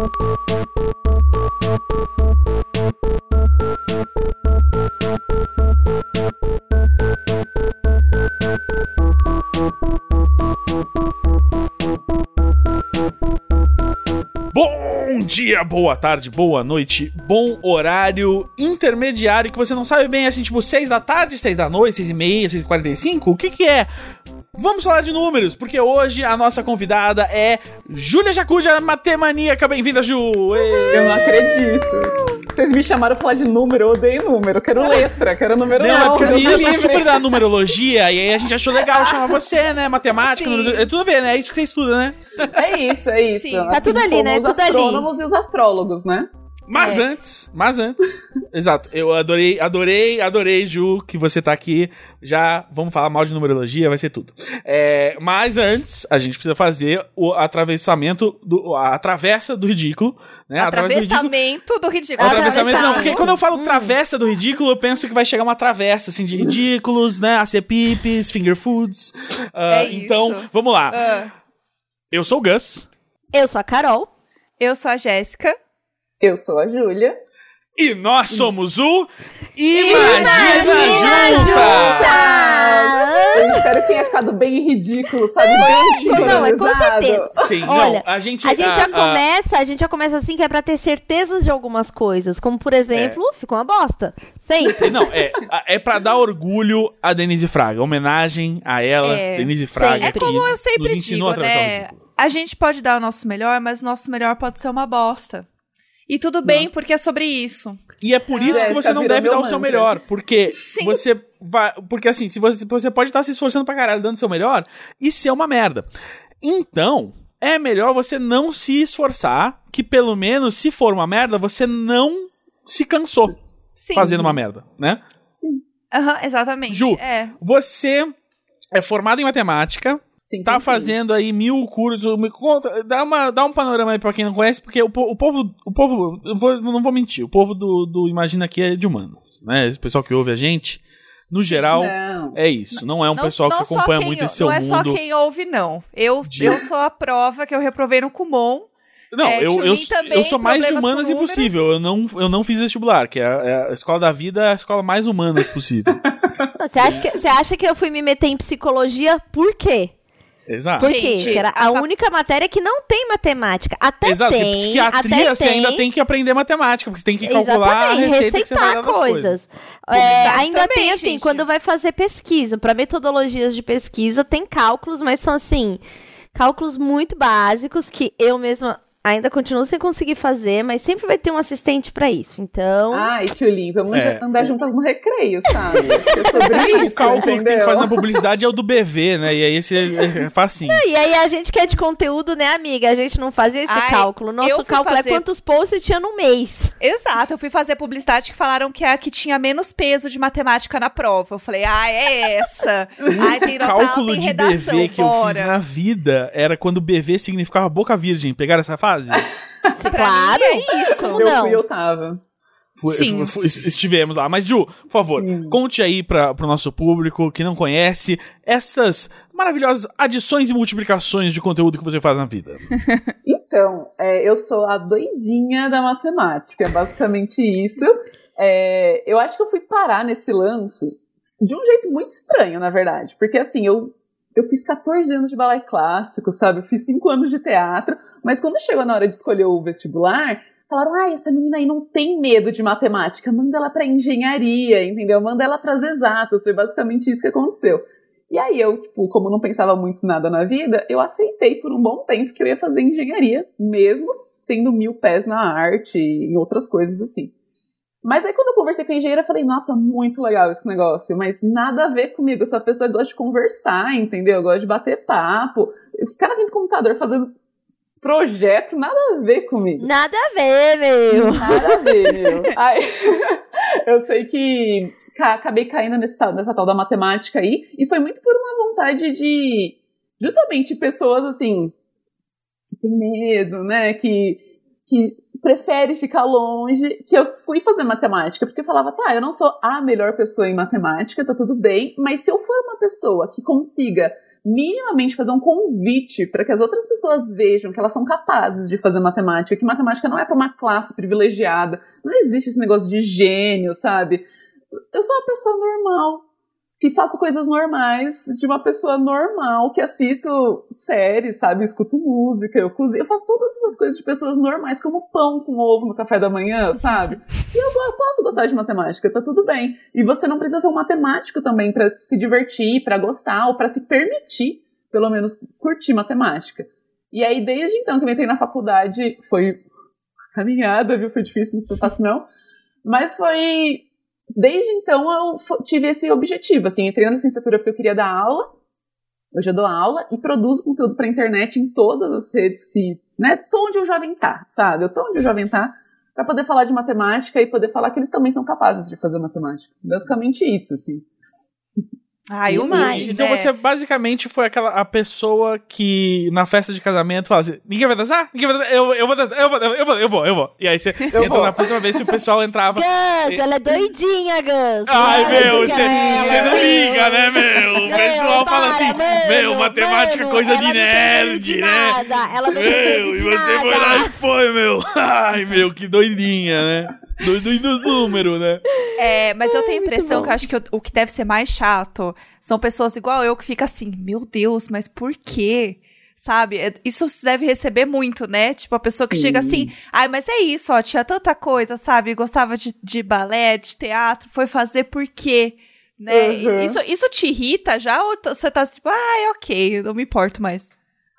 Bom dia, boa tarde, boa noite, bom horário intermediário que você não sabe bem, assim, tipo, 6 da tarde, 6 da noite, 6 e meia, 6 e 45, o que que é? Vamos falar de números, porque hoje a nossa convidada é Júlia Jacuja, matemaníaca. Bem-vinda, Ju! Eu não acredito. Vocês me chamaram pra falar de número, eu odeio número. Quero letra, quero número Não, não. é porque as Deus me meninas tá livre. super da numerologia, e aí a gente achou legal chamar você, né? Matemática, é tudo a ver, né? É isso que você estuda, né? É isso, é isso. Sim. Assim Tá tudo ali, como né? Os Tudo ali. astrônomos e os astrólogos, né? Mas É. antes, mas antes. Exato. Eu adorei, adorei, adorei, Ju, que você tá aqui. Já vamos falar mal de numerologia, vai ser tudo. É, mas antes, a gente precisa fazer o atravessamento, do, a travessa do ridículo, né? A travessa do ridículo. Atravessamento do ridículo. Atravessamento não, porque quando eu falo Hum. travessa do ridículo, eu penso que vai chegar uma travessa, assim, de ridículos, né? Acepipes, finger foods. Ah, É isso. Então, vamos lá. Ah, Eu sou o Gus. Eu sou a Carol. eu sou a Jéssica. Eu sou a Júlia. E nós somos o Imagina, Junta! Eu espero que tenha ficado bem ridículo, sabe? Bem isso, não, é com certeza. Sim, Olha, não, a gente... A gente já a- a- começa, a gente já começa assim que é pra ter certezas de algumas coisas, como por exemplo, ficou uma bosta. Sempre. Não, é, é pra dar orgulho a Denise Fraga. Homenagem a ela, É, Denise Fraga. sempre. É como eu sempre nos ensinou digo, a né? A gente pode dar o nosso melhor, mas o nosso melhor pode ser uma bosta. E tudo bem, porque é sobre isso. E é por isso que Jéssica você não virou deve dar o seu melhor. Porque Sim. você vai. Porque assim, se você, você pode estar se esforçando pra caralho dando o seu melhor e ser uma merda. Então, é melhor você não se esforçar, que pelo menos, se for uma merda, você não se cansou Sim. fazendo uma merda, né? Aham, exatamente. Ju, É. Você é formado em matemática, Sim, tá sim, fazendo aí mil cursos. Me conta, dá, uma, dá um panorama aí pra quem não conhece, porque o, o povo. O povo. Eu vou- não vou mentir, o povo do, do Imagina aqui é de humanas, né? Esse pessoal que ouve a gente, no geral, Não. é isso. Não é um Não- pessoal não que acompanha quem- muito esse seu Não é mundo. só quem ouve, não. Eu, de- eu sou a prova que eu reprovei no Kumon. Não, É, eu, eu, eu sou mais de humanas com impossível. Eu não, eu não fiz vestibular, que é a, é a escola da vida, é a escola mais humanas possível. Você acha, que, você acha que eu fui me meter em psicologia por quê? Exato. Por quê? Gente, era a a única matéria que não tem matemática. Até Exato, porque tem, psiquiatria até você tem. ainda tem que aprender matemática, porque você tem que calcular a Exatamente, receita que você vai dar receitar das coisas. coisas. É, ainda também, tem assim, gente. quando vai fazer pesquisa, para metodologias de pesquisa, tem cálculos, mas são assim, cálculos muito básicos que eu mesma ainda continuo sem conseguir fazer, mas sempre vai ter um assistente para isso. Então, Ai, Tchulin, vamos É. andar juntas no recreio, sabe? É sobre O isso, cálculo que tem que entendeu? fazer na publicidade é o do BV, né? E aí esse é, é facinho. e aí a gente que é de conteúdo, né, amiga? A gente não fazia esse Ai, cálculo. eu Nosso cálculo fazer- é quantos posts tinha no mês. Exato, eu fui fazer publicidade que falaram que é a que tinha menos peso de matemática na prova. Eu falei, ah, é essa. Ai, tem nota cálculo alta em de redação, BV que eu fiz na vida era quando BV significava boca virgem. Pegaram essa fase? Pra claro. é isso. Como Eu não? fui, eu tava. Fu- Sim. fu- fu- estivemos lá. Mas, Ju, por favor, conte aí para pro nosso público que não conhece essas maravilhosas adições e multiplicações de conteúdo que você faz na vida. Então, é, eu sou a doidinha da matemática, é basicamente isso. É, eu acho que eu fui parar nesse lance de um jeito muito estranho, na verdade. Porque assim, eu, eu fiz 14 anos de balé clássico, sabe? Eu fiz 5 anos de teatro, mas quando chegou na hora de escolher o vestibular, falaram: ah, essa menina aí não tem medo de matemática, manda ela pra engenharia, entendeu? Manda ela pras exatas. Foi basicamente isso que aconteceu. E aí eu, tipo, como não pensava muito nada na vida, eu aceitei por um bom tempo que eu ia fazer engenharia, mesmo tendo mil pés na arte e outras coisas assim. Mas aí quando eu conversei com a engenheira, eu falei, nossa, muito legal esse negócio, mas nada a ver comigo, eu sou a pessoa gosta de conversar, entendeu? Eu gosto de bater papo. Na frente do computador fazendo projeto, nada a ver comigo. Nada a ver, meu. Nada a ver, meu. Aí, eu sei que ca- acabei caindo nesse nessa tal da matemática aí, e foi muito por uma vontade de. Justamente pessoas assim. que tem medo, né? Que, que prefere ficar longe. Que eu fui fazer matemática, porque eu falava, tá, eu não sou a melhor pessoa em matemática, tá tudo bem, mas se eu for uma pessoa que consiga minimamente fazer um convite para que as outras pessoas vejam que elas são capazes de fazer matemática, que matemática não é para uma classe privilegiada, não existe esse negócio de gênio, sabe? Eu sou uma pessoa normal, que faço coisas normais de uma pessoa normal, que assisto séries, sabe? escuto música, eu cozinho, eu faço todas essas coisas de pessoas normais, como pão com ovo no café da manhã, sabe? E eu, posso gostar de matemática, tá tudo bem. E você não precisa ser um matemático também para se divertir, para gostar, ou para se permitir, pelo menos, curtir matemática. E aí, desde então que eu entrei na faculdade, foi caminhada, viu? Foi difícil, não foi fácil não. Mas foi desde então eu tive esse objetivo, assim, entrei na licenciatura porque eu queria dar aula, hoje eu dou aula e produzo conteúdo pra internet em todas as redes que, né, tô onde o jovem tá, sabe? Eu tô onde o jovem tá para poder falar de matemática e poder falar que eles também são capazes de fazer matemática. Basicamente isso, assim. Ai, mais, Então né? você basicamente foi aquela a pessoa que na festa de casamento fala assim: ninguém vai dançar? Ninguém vai dançar? Eu, eu vou dançar, eu vou, eu vou, eu vou, eu vou. E aí você entra vou. na próxima vez se o pessoal entrava. Gus, ela é doidinha, Gus. Ai, meu, você você não é- liga, né, meu? O pessoal fala assim: mano, meu, matemática é mano, coisa de nerd, de né? Nada. Ela não Meu, de e você foi lá nada. e foi, meu. Ai, meu, que doidinha, né? Doido dos números, né? É, mas eu tenho a impressão que eu acho que o, o que deve ser mais chato são pessoas igual eu que fica assim, meu Deus, mas por quê? Sabe? É, Isso se deve receber muito, né? Tipo, a pessoa que Sim. chega assim, ai, mas é isso, ó, tinha tanta coisa, sabe? Gostava de, de balé, de teatro, foi fazer por quê? Né? Uhum. Isso, isso te irrita já? Ou você tá tipo, ai, ok, eu não me importo mais?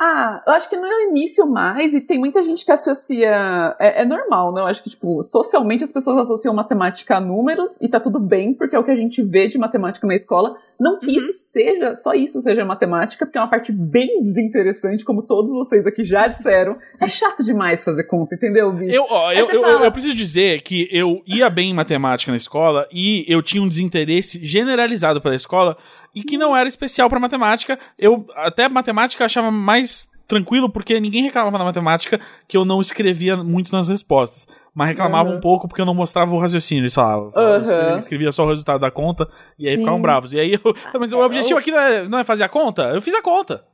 Ah, eu acho que no início mais, e tem muita gente que associa. É, é normal, né? Eu acho que, tipo, socialmente as pessoas associam matemática a números e tá tudo bem, porque é o que a gente vê de matemática na escola. Não que Uhum. isso seja, só isso seja matemática, porque é uma parte bem desinteressante, como todos vocês aqui já disseram. É chato demais fazer conta, entendeu, bicho? Eu, ó, eu, eu, fala- eu preciso dizer que eu ia bem em matemática na escola e eu tinha um desinteresse generalizado pela escola e que não era especial pra matemática. Eu até matemática achava mais tranquilo porque ninguém reclamava na matemática que eu não escrevia muito nas respostas, mas reclamava Uhum. um pouco porque eu não mostrava o raciocínio, eles falavam. Uhum. escrevia, escrevia só o resultado da conta e aí Sim. ficavam bravos. E aí eu, mas o objetivo aqui não é, não é fazer a conta? Eu fiz a conta.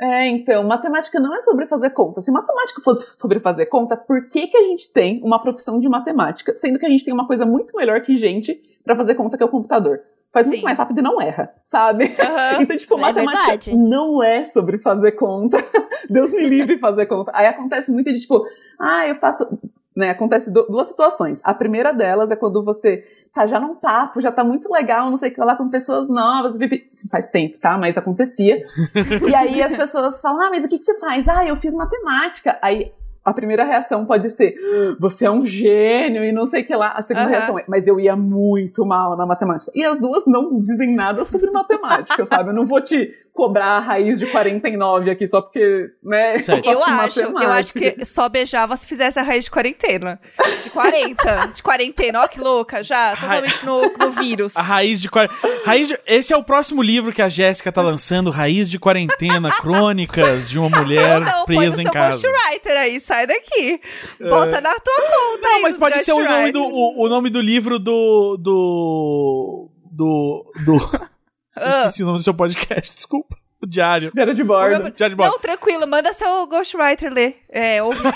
É, então, matemática não é sobre fazer conta. Se matemática fosse sobre fazer conta, por que, que a gente tem uma profissão de matemática, sendo que a gente tem uma coisa muito melhor que gente pra fazer conta que é o computador? Faz Sim. muito mais rápido e não erra, sabe? Aham. Então, tipo, É matemática verdade. não é sobre fazer conta. Deus me livre de fazer conta. Aí acontece muito de tipo, ah, eu faço. Né, acontece du- duas situações. A primeira delas é quando você tá já num papo, já tá muito legal, não sei o que lá, com pessoas novas, pipi. faz tempo, tá? Mas acontecia. e aí as pessoas falam, ah, mas o que, que você faz? Ah, eu fiz matemática. Aí a primeira reação pode ser, "Ah, você é um gênio e não sei o que lá. A segunda Aham. reação é, mas eu ia muito mal na matemática. E as duas não dizem nada sobre matemática, sabe? Eu não vou te cobrar a raiz de 49 aqui só porque, né? Certo. Eu faço acho, eu acho que só beijava se fizesse a raiz de quarentena. De 40. de quarentena, ó que louca, já, totalmente no, no vírus. A raiz de quar- raiz de... Esse é o próximo livro que a Jéssica tá lançando, Raiz de Quarentena, Crônicas de uma mulher não, põe no presa em casa. ghostwriter aí, sai daqui. Bota na tua conta Não, aí, mas pode ser o nome, do, o, o nome do livro do. do. do. do... Eu Ah. Esqueci o nome do seu podcast, desculpa. O Diário. Diário de bordo. Meu- Diário de bordo. Não, tranquilo, manda seu ghostwriter ler. É, ouve.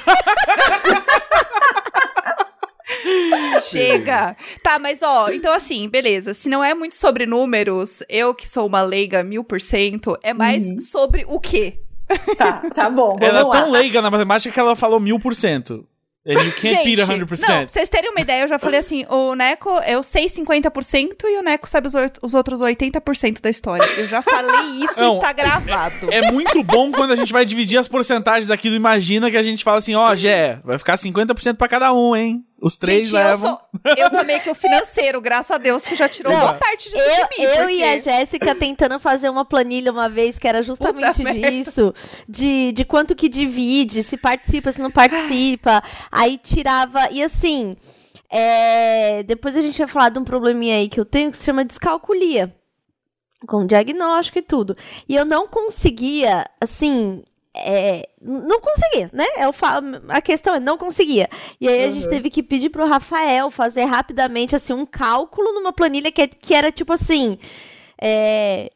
Chega! Tá, mas ó, então assim, beleza. Se não é muito sobre números, eu que sou uma leiga mil por cento, é mais Uhum. sobre o quê? Tá, tá bom, vamos Ela é lá. tão leiga na matemática que ela falou mil por cento. And you can't beat 100%. não, pra vocês terem uma ideia, eu já falei assim, o Neco, eu sei 50% e o Neco sabe os, os outros 80% da história. Eu já falei isso, Não. está gravado. É muito bom quando a gente vai dividir as porcentagens aqui do Imagina que a gente fala assim, ó, Gé, vai ficar 50% pra cada um, hein? Os três Gente, eu levam. sou, eu sou meio que o financeiro, graças a Deus, que já tirou Não, boa parte disso Eu, de mim. eu porque... e a Jéssica tentando fazer uma planilha uma vez que era justamente Puta merda. disso. De, de quanto que divide, se participa, se não participa. Aí tirava. E assim. é, depois a gente vai falar de um probleminha aí que eu tenho que se chama descalculia. Com diagnóstico e tudo. E eu não conseguia, assim. É, não conseguia, né? Eu falo, a questão é, não conseguia. E aí a gente Uhum. teve que pedir pro Rafael fazer rapidamente, assim, um cálculo numa planilha que, que era tipo assim. é,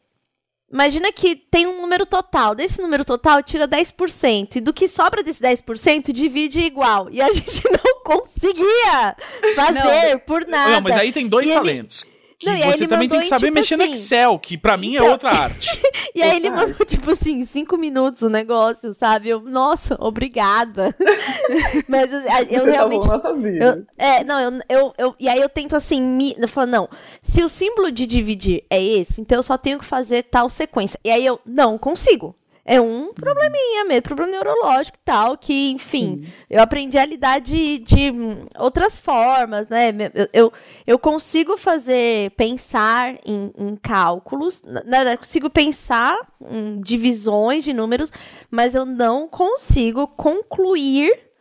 Imagina que tem um número total. Desse número total, tira 10%. E do que sobra desse 10%, divide igual. E a gente não conseguia fazer por nada. Não, mas aí tem dois E ele- talentos. Que Não, você também tem que em, saber tipo mexer no assim- Excel, que pra mim é Então- outra arte. E aí ele mandou, tipo assim, cinco minutos o negócio, sabe? Eu, nossa, obrigada. Mas eu, eu Você realmente. salvou nossas vidas. Eu, é, não, eu, eu, eu- E aí eu tento assim, me, eu falo, não, se o símbolo de dividir é esse, então eu só tenho que fazer tal sequência. E aí eu não consigo. É um probleminha mesmo, problema neurológico e tal, que, enfim, eu aprendi a lidar de, de hum, outras formas, né? Eu, eu, eu consigo fazer, pensar em, em cálculos, na verdade, consigo pensar em divisões de números, mas eu não consigo concluir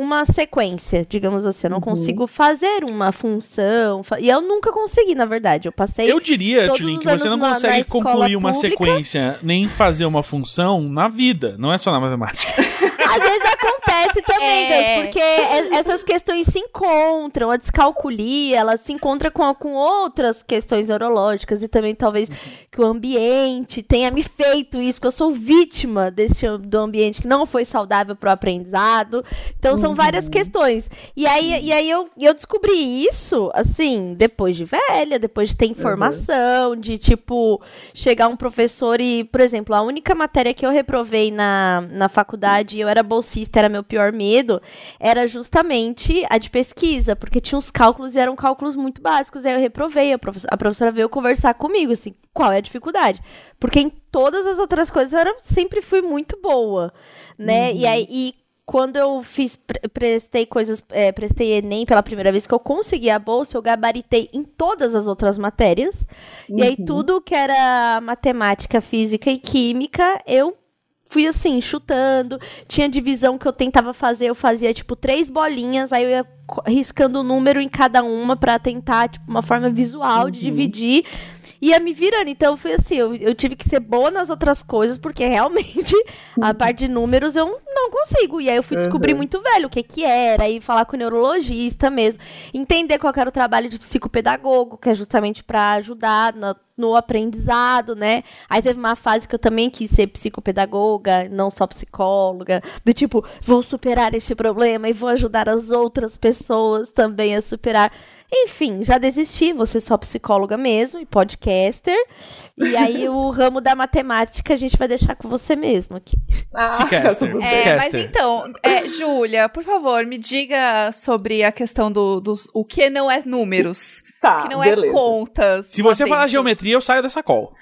uma sequência, digamos assim. Eu não consigo fazer uma função. fa- E eu nunca consegui, na verdade. Eu passei. Eu diria, os que você não consegue concluir uma pública. sequência, nem fazer uma função na vida, não é só na matemática. Às vezes acontece também, É. Deus, porque e- essas questões se encontram. A descalculia, ela se encontra com, com outras questões neurológicas e também talvez que o ambiente tenha me feito isso, porque eu sou vítima desse, do ambiente que não foi saudável para o aprendizado. Então são várias questões. E aí, e aí eu, eu descobri isso, assim, depois de velha, depois de ter informação, de tipo, chegar um professor e, por exemplo, a única matéria que eu reprovei na, na faculdade, eu era bolsista, era meu pior medo, era justamente a de pesquisa, porque tinha uns cálculos e eram cálculos muito básicos. Aí eu reprovei, a, professora, a professora veio conversar comigo, assim, qual é a dificuldade? Porque em todas as outras coisas eu era, sempre fui muito boa, né? E aí, e quando eu fiz, pre- prestei coisas, é, prestei Enem pela primeira vez que eu consegui a bolsa, eu gabaritei em todas as outras matérias. E aí tudo que era matemática, física e química, eu fui assim, chutando. Tinha divisão que eu tentava fazer, eu fazia tipo três bolinhas, aí eu ia riscando o número em cada uma pra tentar, tipo, uma forma visual de dividir. Ia me virando. Então foi assim, eu, eu tive que ser boa nas outras coisas, porque realmente a parte de números eu não consigo. E aí eu fui descobrir Uhum. muito velho o que que era, e falar com o neurologista mesmo. Entender qual era o trabalho de psicopedagogo, que é justamente pra ajudar na- no aprendizado, né? Aí teve uma fase que eu também quis ser psicopedagoga, não só psicóloga, do tipo, vou superar este problema e vou ajudar as outras pessoas também a superar. Enfim, já desisti, ser só psicóloga mesmo e podcaster. E aí o ramo da matemática a gente vai deixar com você mesmo aqui. Ah, Psicaster. É, mas então, é, Júlia, por favor, me diga sobre a questão do, dos. O que não é números. Tá, que não beleza. é contas. Se você falar geometria, eu saio dessa call.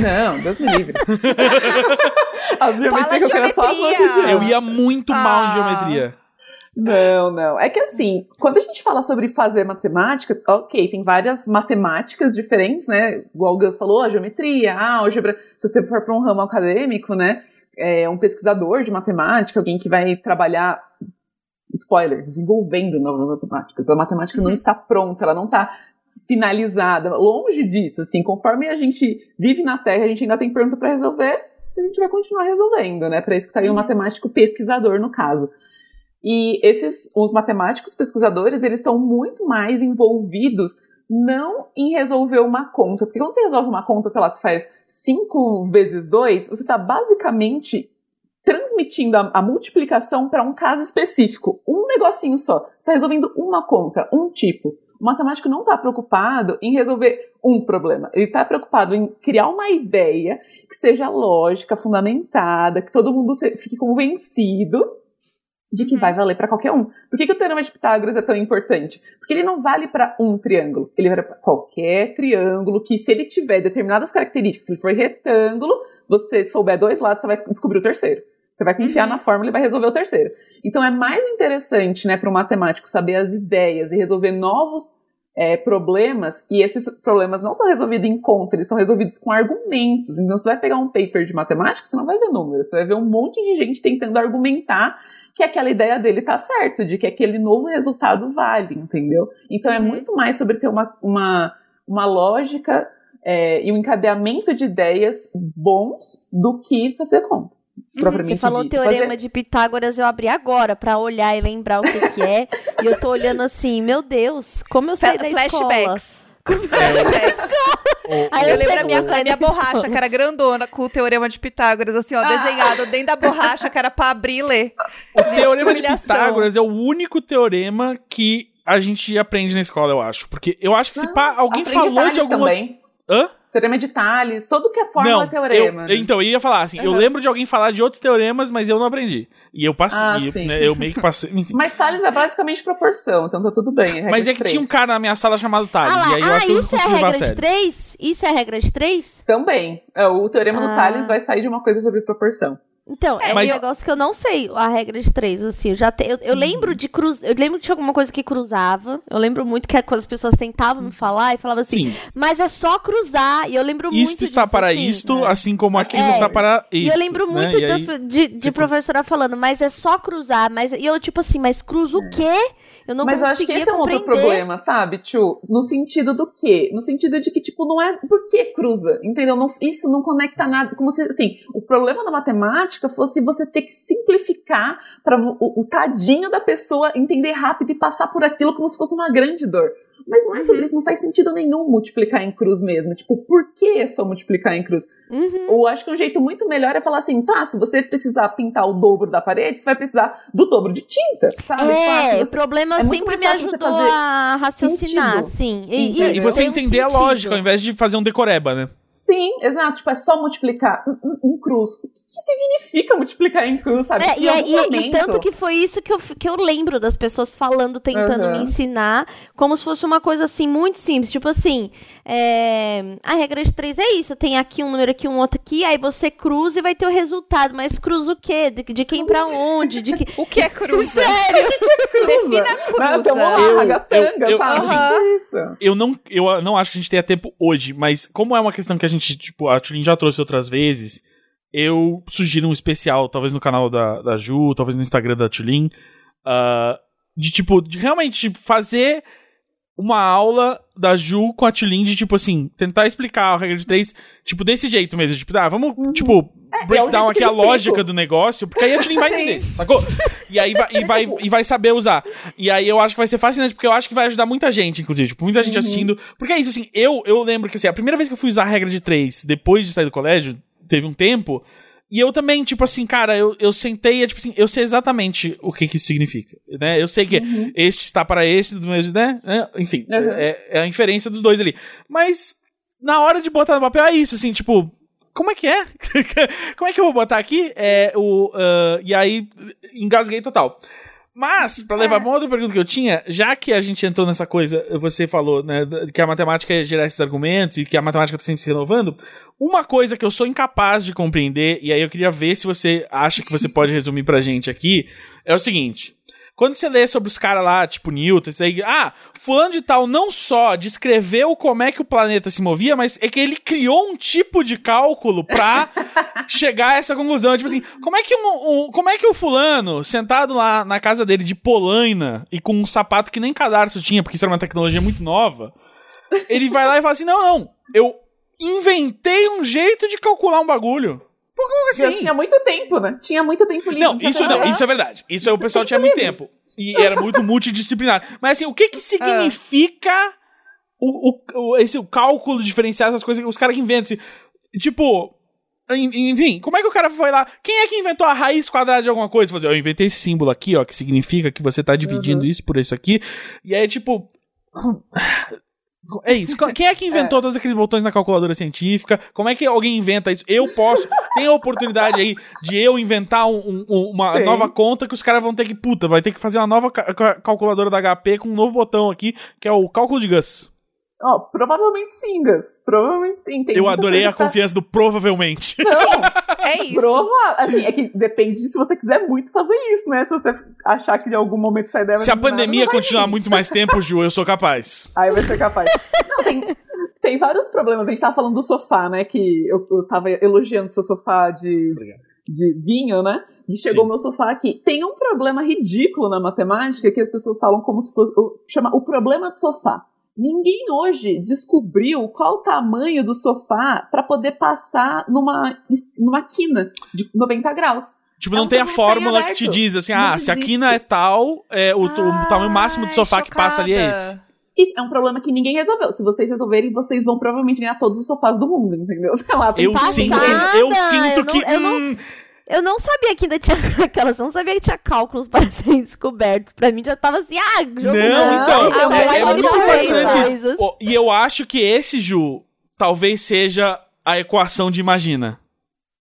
Não, Deus me livre. a geometria que eu quero é só as geometria. Eu ia muito mal em Ah. geometria. Não, não. É que assim, quando a gente fala sobre fazer matemática, ok, tem várias matemáticas diferentes, né? Igual o Gus falou, a geometria, a álgebra. Se você for para um ramo acadêmico, né? É um pesquisador de matemática, alguém que vai trabalhar, spoiler, desenvolvendo novas matemáticas. A matemática não está pronta, ela não está finalizada. Longe disso, assim, conforme a gente vive na Terra, a gente ainda tem pergunta para resolver, a gente vai continuar resolvendo, né? Para isso que tá aí um matemático pesquisador, no caso. E esses, os matemáticos pesquisadores, eles estão muito mais envolvidos não em resolver uma conta. Porque quando você resolve uma conta, sei lá, você faz 5 vezes 2, você está basicamente transmitindo a, a multiplicação para um caso específico. Um negocinho só. Você está resolvendo uma conta, um tipo. O matemático não está preocupado em resolver um problema. Ele está preocupado em criar uma ideia que seja lógica, fundamentada, que todo mundo fique convencido de que vai valer para qualquer um. Por que, que o teorema de Pitágoras é tão importante? Porque ele não vale para um triângulo, ele vale para qualquer triângulo que, se ele tiver determinadas características, se ele for retângulo, você souber dois lados, você vai descobrir o terceiro. Você vai confiar na fórmula e vai resolver o terceiro. Então é mais interessante, né, para o matemático saber as ideias e resolver novos é, problemas, e esses problemas não são resolvidos em conta, eles são resolvidos com argumentos. Então você vai pegar um paper de matemática, você não vai ver números, você vai ver um monte de gente tentando argumentar que aquela ideia dele tá certa, de que aquele novo resultado vale, entendeu? Então é Uhum. muito mais sobre ter uma, uma, uma lógica é, e um encadeamento de ideias bons do que fazer conta. Propriamente Uhum. Você falou dito. teorema Fazer- de Pitágoras, eu abri agora pra olhar e lembrar o que que é. e eu tô olhando assim, meu Deus, como eu sei da escola. Flashbacks. Aí Eu eu lembro a minha, minha borracha, que era grandona, com o teorema de Pitágoras, assim, ó, desenhado dentro da borracha, que era pra abrir e ler. O teorema de. Pitágoras é o único teorema que a gente aprende na escola, eu acho. Porque eu acho que se pá, alguém Aprende falou de alguma. também. Hã? Teorema de Tales, tudo que é fórmula é teorema. eu, né? então, eu ia falar assim, eu Uhum. lembro de alguém falar de outros teoremas, mas eu não aprendi. E eu passei, Ah, e, sim. né, eu meio que passei, enfim. Mas Tales é basicamente proporção, então tá tudo bem. regra Mas é que tinha um cara na minha sala chamado Thales, Ah lá, e aí eu ah, acho que eu não isso é regra de três? Isso é a regra de três? Também. É, O teorema do Ah. Tales vai sair de uma coisa sobre proporção. Então, é, mas- um negócio que eu não sei, a regra de três, assim, eu já te, eu, eu lembro de cruz, eu lembro que tinha alguma coisa que cruzava, eu lembro muito que quando as pessoas tentavam me falar e falavam assim, Sim, mas é só cruzar, e eu lembro muito isto está disso, para assim. isto, assim como aquilo É. está para E isto. eu lembro né? muito E das aí- de, de tipo- professora falando, mas é só cruzar, mas e eu tipo assim, mas cruza o quê? Eu não Mas eu acho que esse é um outro problema, sabe, Tio? No sentido do quê? No sentido de que, tipo, não é. Por que cruza? Entendeu? Não- isso não conecta nada. Como se, assim, o problema da matemática fosse você ter que simplificar para o, o tadinho da pessoa entender rápido e passar por aquilo como se fosse uma grande dor. Mas não é Uhum. sobre isso, não faz sentido nenhum multiplicar em cruz mesmo. Tipo, por que é só multiplicar em cruz? Uhum. Ou acho que um jeito muito melhor é falar assim, tá, se você precisar pintar o dobro da parede, você vai precisar do dobro de tinta, sabe? É, o problema é sempre me ajudou fazer a raciocinar, sentido. assim. E, Entendeu? e você tem um entender a lógica, ao invés de fazer um decoreba, né? Sim, exato. Tipo, é só multiplicar um, um- um cruz. O que, que significa multiplicar em cruz, sabe? É, e, em é- algum e- e momento- tanto que foi isso que eu, que eu lembro das pessoas falando, tentando Aham. me ensinar, como se fosse uma coisa assim, muito simples. Tipo assim, é, a regra de três é isso: tem aqui um número aqui, um outro aqui, aí você cruza e vai ter o resultado. Mas cruza o quê? De, de quem pra onde? De que... O que é cruza? Sério? Defina Ah, cruza. então vamos lá, Eu- ragatanga, eu- eu- sabe? assim. Eu não, eu não acho que a gente tenha tempo hoje, mas como é uma questão que a gente, tipo, a Tulin já trouxe outras vezes, eu sugiro um especial, talvez no canal da, da Ju, talvez no Instagram da Tulin, ah, de tipo, de realmente tipo, fazer uma aula da Ju com a Tulin de tipo assim, tentar explicar a regra de três, tipo, desse jeito mesmo, tipo, ah, vamos, tipo, é o breakdown jeito aqui a lógica do negócio, porque aí a Tulin vai entender, sacou? E aí vai, e, vai, e vai saber usar. E aí eu acho que vai ser fascinante, porque eu acho que vai ajudar muita gente, inclusive. Tipo, muita gente assistindo. Porque é isso, assim, eu, eu lembro que assim, a primeira vez que eu fui usar a regra de três, depois de sair do colégio, teve um tempo. E eu também, tipo assim, cara, eu, eu sentei, é, tipo assim, eu sei exatamente o que que isso significa, né? Eu sei que este está para este, do mesmo, né? É, Enfim, Uhum. é, é a inferência dos dois ali. Mas, na hora de botar no papel, é isso, assim, tipo, como é que é? como é que eu vou botar aqui? É, o, ah, e aí, engasguei total. Mas, pra levar É. uma outra pergunta que eu tinha, já que a gente entrou nessa coisa, você falou, né, que a matemática é gerar esses argumentos e que a matemática tá sempre se renovando, uma coisa que eu sou incapaz de compreender, e aí eu queria ver se você acha que você pode resumir pra gente aqui, é o seguinte. Quando você lê sobre os caras lá, tipo Newton, isso aí, ah, fulano de tal não só descreveu como é que o planeta se movia, mas é que ele criou um tipo de cálculo pra chegar a essa conclusão. Tipo assim, como é que um, um- como é que o fulano, sentado lá na casa dele de Polaina e com um sapato que nem cadarço tinha, porque isso era uma tecnologia muito nova, ele vai lá e fala assim: não, não, eu inventei um jeito de calcular um bagulho. Já assim? tinha muito tempo, né? Tinha muito tempo livre. Não, isso não, isso é verdade. Isso é o pessoal tinha muito livre. tempo. E era muito multidisciplinar. Mas assim, o que que significa o, o, o- esse o cálculo diferenciar essas coisas, os caras que inventam assim, tipo, en- enfim, como é que o cara foi lá? Quem é que inventou a raiz quadrada de alguma coisa? Fazer, eu inventei esse símbolo aqui, ó, que significa que você tá dividindo isso por isso aqui. E aí, tipo, é isso. Quem é que inventou todos aqueles botões na calculadora científica? Como é que alguém inventa isso? Eu posso. Tem a oportunidade aí de eu inventar um- um- uma Tem. nova conta que os caras vão ter que. Puta, vai ter que fazer uma nova ca- calculadora da HP com um novo botão aqui, que é o cálculo de Gus. Ó, provavelmente sim, Gus. Provavelmente sim. Tem eu adorei a tá- confiança do provavelmente. Não, É isso. prova, assim, é que depende de se você quiser muito fazer isso, né? Se você achar que em algum momento essa ideia vai Se a nada, pandemia vai continuar vir. muito mais tempo, Ju, eu sou capaz. Aí vai ser capaz. Não, tem, tem vários problemas. A gente tava falando do sofá, né? Que eu, eu tava elogiando seu sofá de, de vinho, né? E chegou o Sim. meu sofá aqui. Tem um problema ridículo na matemática que as pessoas falam como se fosse. Chama o problema do sofá. Ninguém hoje descobriu qual o tamanho do sofá para poder passar numa, numa quina de 90 graus. Tipo, É não um tem a tá fórmula que te diz assim, Não ah, se a existe. quina é tal, é, o, o tamanho máximo do sofá que passa ali é esse. chocada. Isso é um problema que ninguém resolveu. Se vocês resolverem, vocês vão provavelmente ganhar todos os sofás do mundo, entendeu? Sei lá, Eu sinto, Passada, eu sinto eu não- que. eu não- hum, Eu não sabia que ainda tinha aquelas, não sabia que tinha cálculos para serem descobertos. Pra mim já tava assim, ah, jogo Não, não, então, então, é, é só muito fascinante coisas. isso. E eu acho que esse, Ju, talvez seja a equação de Imagina.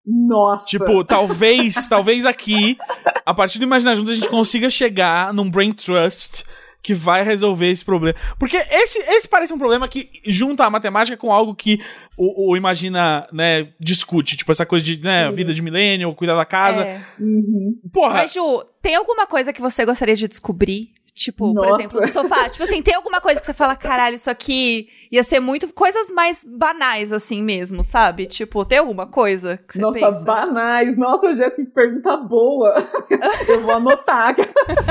Nossa. Tipo, talvez, talvez aqui, a partir do Imaginar Juntos, a gente consiga chegar num Brain Trust que vai resolver esse problema. Porque esse, esse parece um problema que junta a matemática com algo que o, o Imagina, né, discute. Tipo, essa coisa de, né, vida de milênio, cuidar da casa. É. Uhum. Porra, Mas, Ju, tem alguma coisa que você gostaria de descobrir? Tipo, por Nossa. exemplo, do sofá. tipo assim, tem alguma coisa que você fala, caralho, isso aqui ia ser muito. Coisas mais banais, assim mesmo, sabe? Tipo, tem alguma coisa que você Nossa, pensa? banais. Nossa, Jéssica, que pergunta boa. eu vou anotar.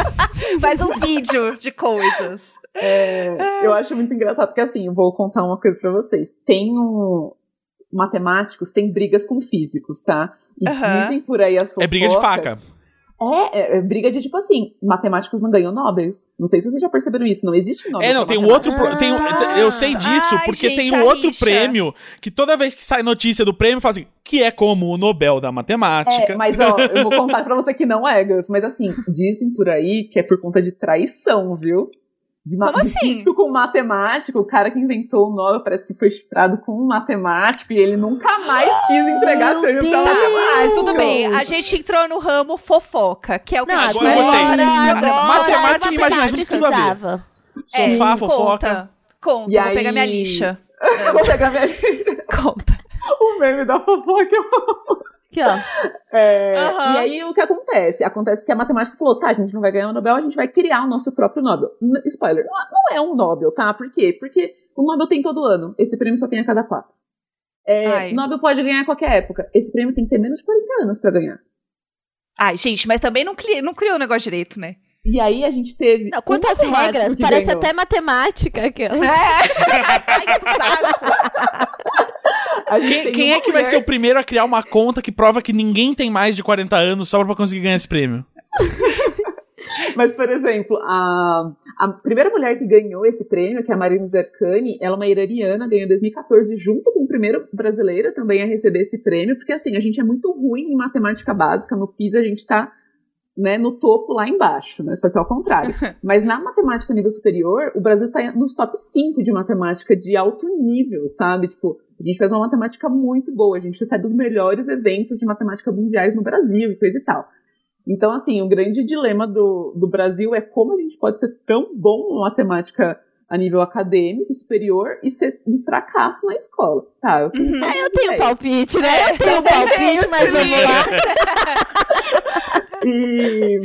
Faz um vídeo de coisas. É, eu acho muito engraçado, porque assim, eu vou contar uma coisa pra vocês. Tem um... Matemáticos têm brigas com físicos, tá? E Aham. dizem por aí as fofocas... é briga de faca. É, é, é briga de tipo assim, matemáticos não ganham Nobel. Não sei se vocês já perceberam isso, não existe Nobel. É, não, tem um outro. pro- Tem, um- eu sei disso, Ai, porque gente, tem um outro rixa. prêmio que toda vez que sai notícia do prêmio, fala assim, que é como o Nobel da Matemática. É, mas ó, eu vou contar pra você que não é, Gus. Mas assim, dizem por aí que é por conta de traição, viu? De Como de assim? físico com matemático, o cara que inventou o Nobel parece que foi chifrado com um matemático e ele nunca mais quis entregar Meu prêmio pra Deus! matemático. Tudo bem, a gente entrou no ramo fofoca, que é o que Não, a gente agora agora, programa. agora Matemática e imaginação tudo a ver. Sofá, É, fofoca. Conta, conta vou aí- pegar minha lixa. Eu vou pegar minha... Conta. o meme da fofoca. Aqui, ó. É, Aham. E aí o que acontece? Acontece que a matemática falou: tá, a gente não vai ganhar o Nobel, a gente vai criar o nosso próprio Nobel. N- Spoiler, não é- não é um Nobel, tá? Por quê? Porque o Nobel tem todo ano. Esse prêmio só tem a cada quatro. É, Nobel pode ganhar a qualquer época. Esse prêmio tem que ter menos de 40 anos pra ganhar. Ai, gente, mas também não, cri- não criou o negócio direito, né? E aí a gente teve. Não, um quantas matemático regras? Parece ganhou. até matemática. Aquela. Ai, que saco. Quem, quem é que vai ser o primeiro a criar uma conta que prova que ninguém tem mais de 40 anos só pra conseguir ganhar esse prêmio? Mas, por exemplo, a, a primeira mulher que ganhou esse prêmio, que é a Marina Zercani, ela é uma iraniana, ganhou em 2014, junto com o primeiro brasileiro também a receber esse prêmio, porque assim, a gente é muito ruim em matemática básica, no PISA a gente tá né, no topo lá embaixo, né? Só que ao contrário. Mas na matemática nível superior, o Brasil tá nos top 5 de matemática de alto nível, sabe? Tipo, a gente faz uma matemática muito boa, a gente recebe os melhores eventos de matemática mundiais no Brasil e coisa e tal. Então, assim, o grande dilema do, do Brasil é como a gente pode ser tão bom em matemática a nível acadêmico, superior, e ser um fracasso na escola. Tá, eu tenho, É, eu tenho um é palpite, né? Eu tenho um palpite, mas vamos lá. E,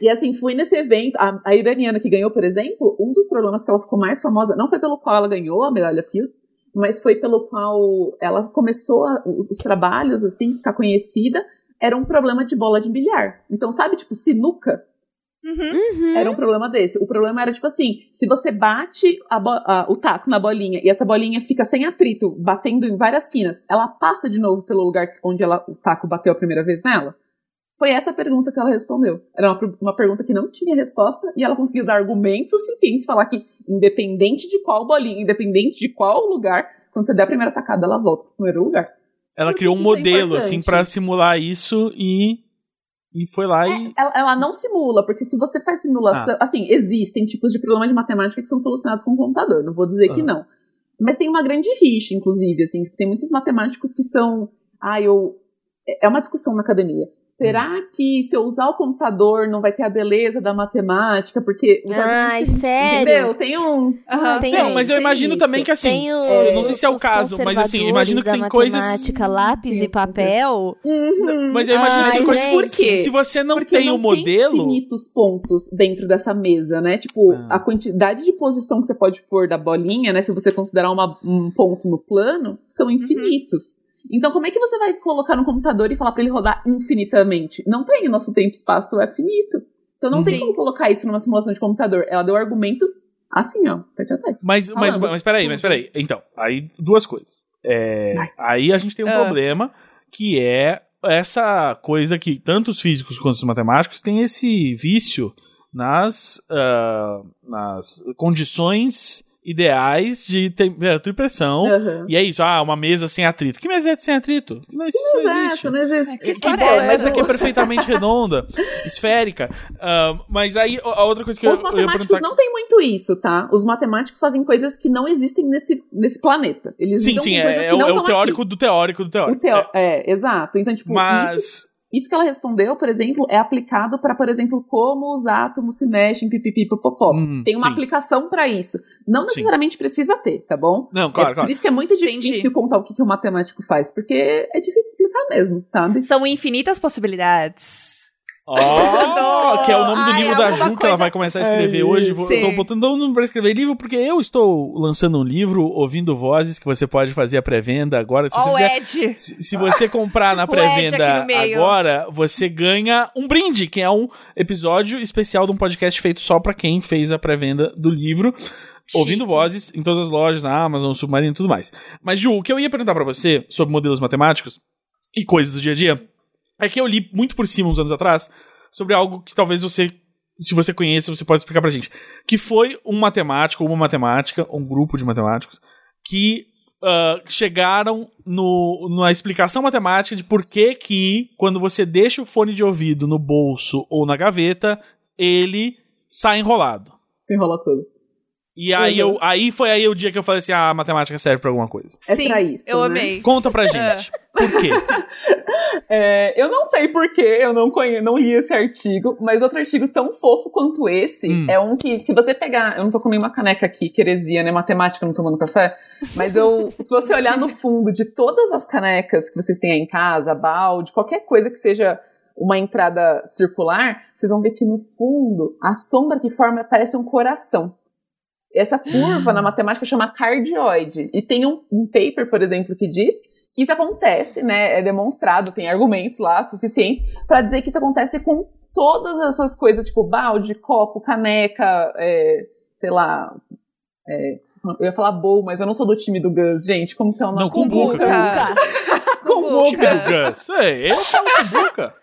e assim, fui nesse evento. A, a iraniana que ganhou, por exemplo, um dos problemas que ela ficou mais famosa, não foi pelo qual ela ganhou a medalha Fields, mas foi pelo qual ela começou a- os trabalhos, assim, ficar conhecida, era um problema de bola de bilhar. Então, sabe, tipo, sinuca? Uhum. Era um problema desse. O problema era, tipo assim, se você bate a a- o taco na bolinha e essa bolinha fica sem atrito, batendo em várias quinas, ela passa de novo pelo lugar onde ela, o taco bateu a primeira vez nela? Foi essa a pergunta que ela respondeu. Era uma, uma pergunta que não tinha resposta e ela conseguiu dar argumentos suficientes, falar que independente de qual bolinha, independente de qual lugar, quando você der a primeira tacada, ela volta pro primeiro lugar. Ela criou um é modelo, importante? assim, pra simular isso e. E foi lá e. Ela, ela não simula, porque se você faz simulação. Assim, existem tipos de problemas de matemática que são solucionados com o computador, não vou dizer que não. Mas tem uma grande rixa, inclusive, assim, tem muitos matemáticos que são. Ah, eu. É uma discussão na academia. Será que se eu usar o computador não vai ter a beleza da matemática? Porque os Ai, argumentos- sério? Entendeu? Tem um. Aham. Tem- Não, mas eu imagino isso. também que assim. Tem os, eu não sei se é o caso, mas assim, imagino que tem coisas. matemática, lápis Tem e papel. Uhum. Mas eu imagino que tem Ai, coisas. gente. Por quê? Se você não Porque tem não o modelo. Tem infinitos pontos dentro dessa mesa, né? Tipo, Ah. a quantidade de posição que você pode pôr da bolinha, né? Se você considerar uma- um ponto no plano, são infinitos. Então, como é que você vai colocar no computador e falar pra ele rodar infinitamente? Não tem, nosso tempo e espaço é finito. Então não tem Sim. como colocar isso numa simulação de computador. Ela deu argumentos assim, ó, tete a tete. Mas, mas, Falando mas peraí, mas peraí. Então, aí duas coisas. É, aí a gente tem um Ah. problema que é essa coisa que tanto os físicos quanto os matemáticos têm esse vício nas, ah, nas condições ideais de temperatura e pressão. Aham. E é isso, ah, uma mesa sem atrito. Que mesa é sem atrito? Não, isso não existe. Exato, não existe. que Que bola é é essa eu- que é perfeitamente redonda, esférica. Ah, mas aí, a outra coisa que eu, Os eu ia matemáticos perguntar... não têm muito isso, tá? Os matemáticos fazem coisas que não existem nesse, nesse planeta. Eles Sim, sim, é, é é o teórico aqui. do teórico do O teórico. teo... é. exato. Então, tipo, Mas... isso, isso que ela respondeu, por exemplo, é aplicado para, por exemplo, como os átomos se mexem, pipipi, popopó. Hum, Tem uma sim. aplicação para isso. Não Sim. necessariamente precisa ter, tá bom? Não, claro, é claro. Por isso que é muito Entendi. difícil contar o que, que o matemático faz, porque é difícil explicar mesmo, sabe? São infinitas possibilidades. Oh, que é o nome do Ai, livro da Ju que ela coisa- vai começar a escrever É hoje. Vou- Eu tô Sim. botando o nome pra escrever livro porque eu estou lançando um livro, ouvindo vozes, que você pode fazer a pré-venda agora. Se Ó, você o quiser Ed. Se, se você comprar na pré-venda agora, você ganha um brinde, que é um episódio especial de um podcast feito só pra quem fez a pré-venda do livro. Ouvindo vozes em todas as lojas, na Amazon, Submarino e tudo mais. Mas, Ju, o que eu ia perguntar pra você sobre modelos matemáticos e coisas do dia a dia é que eu li muito por cima uns anos atrás sobre algo que talvez você, se você conheça, você pode explicar pra gente. Que foi um matemático, uma matemática, um grupo de matemáticos, que ah, chegaram no, na explicação matemática de por que que quando você deixa o fone de ouvido no bolso ou na gaveta, ele sai enrolado. Se enrola tudo. E aí, Uhum. eu, aí foi aí o dia que eu falei assim, ah, a matemática serve pra alguma coisa. É Sim, pra isso, eu né? amei. Conta pra gente. Por quê? É, eu não sei porquê, eu não, conhe... não li esse artigo, mas outro artigo tão fofo quanto esse Hum. é um que, se você pegar. Eu não tô com nenhuma caneca aqui, que heresia, né? Matemática, não tomando café. Mas eu. se você olhar no fundo de todas as canecas que vocês têm aí em casa, balde, qualquer coisa que seja uma entrada circular, vocês vão ver que no fundo a sombra que forma parece um coração. Essa curva na matemática chama cardioide. E tem um, um paper, por exemplo, que diz que isso acontece, né? É demonstrado, tem argumentos lá suficientes para dizer que isso acontece com todas essas coisas, tipo balde, copo, caneca, é, sei lá. é, eu ia falar bowl, mas eu não sou do time do Gus, gente. Como que é o nome? Não, cumbuca. Cumbuca. Tipo, Gus. Ei, eu falo cumbuca.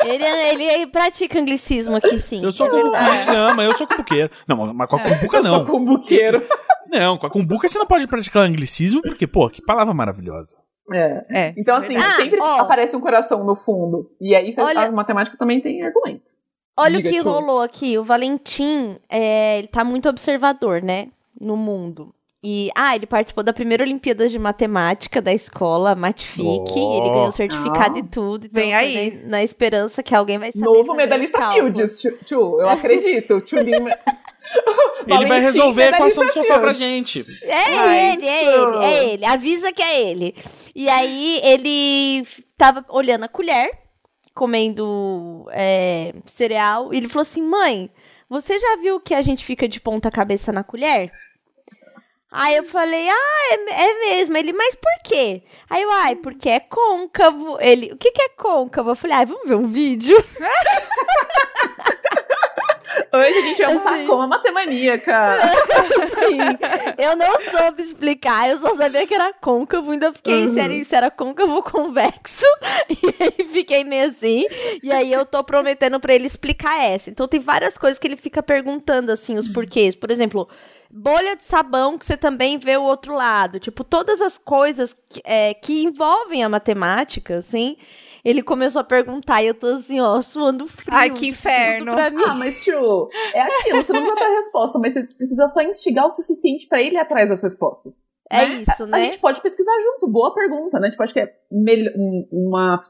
Ele, ele pratica anglicismo aqui, sim. Eu sou É verdade. Não, mas eu sou cumbuqueiro. Não, mas com a cumbuca Eu sou não. cumbuqueiro. Não, com a cumbuca você não pode praticar anglicismo, porque, pô, que palavra maravilhosa. É. É. Então, assim, Ah, sempre ó. aparece um coração no fundo. E aí, cê- Olha- a matemática também tem argumento. Olha Diga, o que rolou aqui. O Valentim, é, ele tá muito observador, né? No mundo. E, ah, ele participou da primeira Olimpíada de Matemática da escola, Matfic. Oh. Ele ganhou certificado Ah. e tudo. Então, Vem aí. Na, na esperança que alguém vai saber Novo medalhista. Fields, Tchu, Tchu, eu acredito. Tchu Lima. Ele vai resolver a equação do sofá pra gente. É Ah, ele, é ele, é ele. Avisa que é ele. E aí ele tava olhando a colher, comendo é, cereal, e ele falou assim: mãe, você já viu que a gente fica de ponta cabeça na colher? Aí eu falei, ah, é, é mesmo. Ele, mas por quê? Aí eu, ai, porque é côncavo. Ele, o que, que é côncavo? Eu falei, ai, vamos ver um vídeo. Hoje a gente vai almoçar Assim. com a matemaníaca. Assim, eu não soube explicar, eu só sabia que era côncavo, ainda fiquei Uhum. se, era, se era côncavo ou convexo, e aí fiquei meio assim, e aí eu tô prometendo pra ele explicar essa. Então tem várias coisas que ele fica perguntando, assim, os porquês. Por exemplo, bolha de sabão que você também vê o outro lado. Tipo, todas as coisas que, é, que envolvem a matemática, assim, ele começou a perguntar e eu tô assim, ó, suando frio. Ai, que inferno. Pra mim. Ah, mas Tchu, é aquilo, você não precisa ter a resposta, mas você precisa só instigar o suficiente pra ele ir atrás das respostas. é né? isso, A né? gente pode pesquisar junto, boa pergunta, né? Tipo, acho que é um- uma,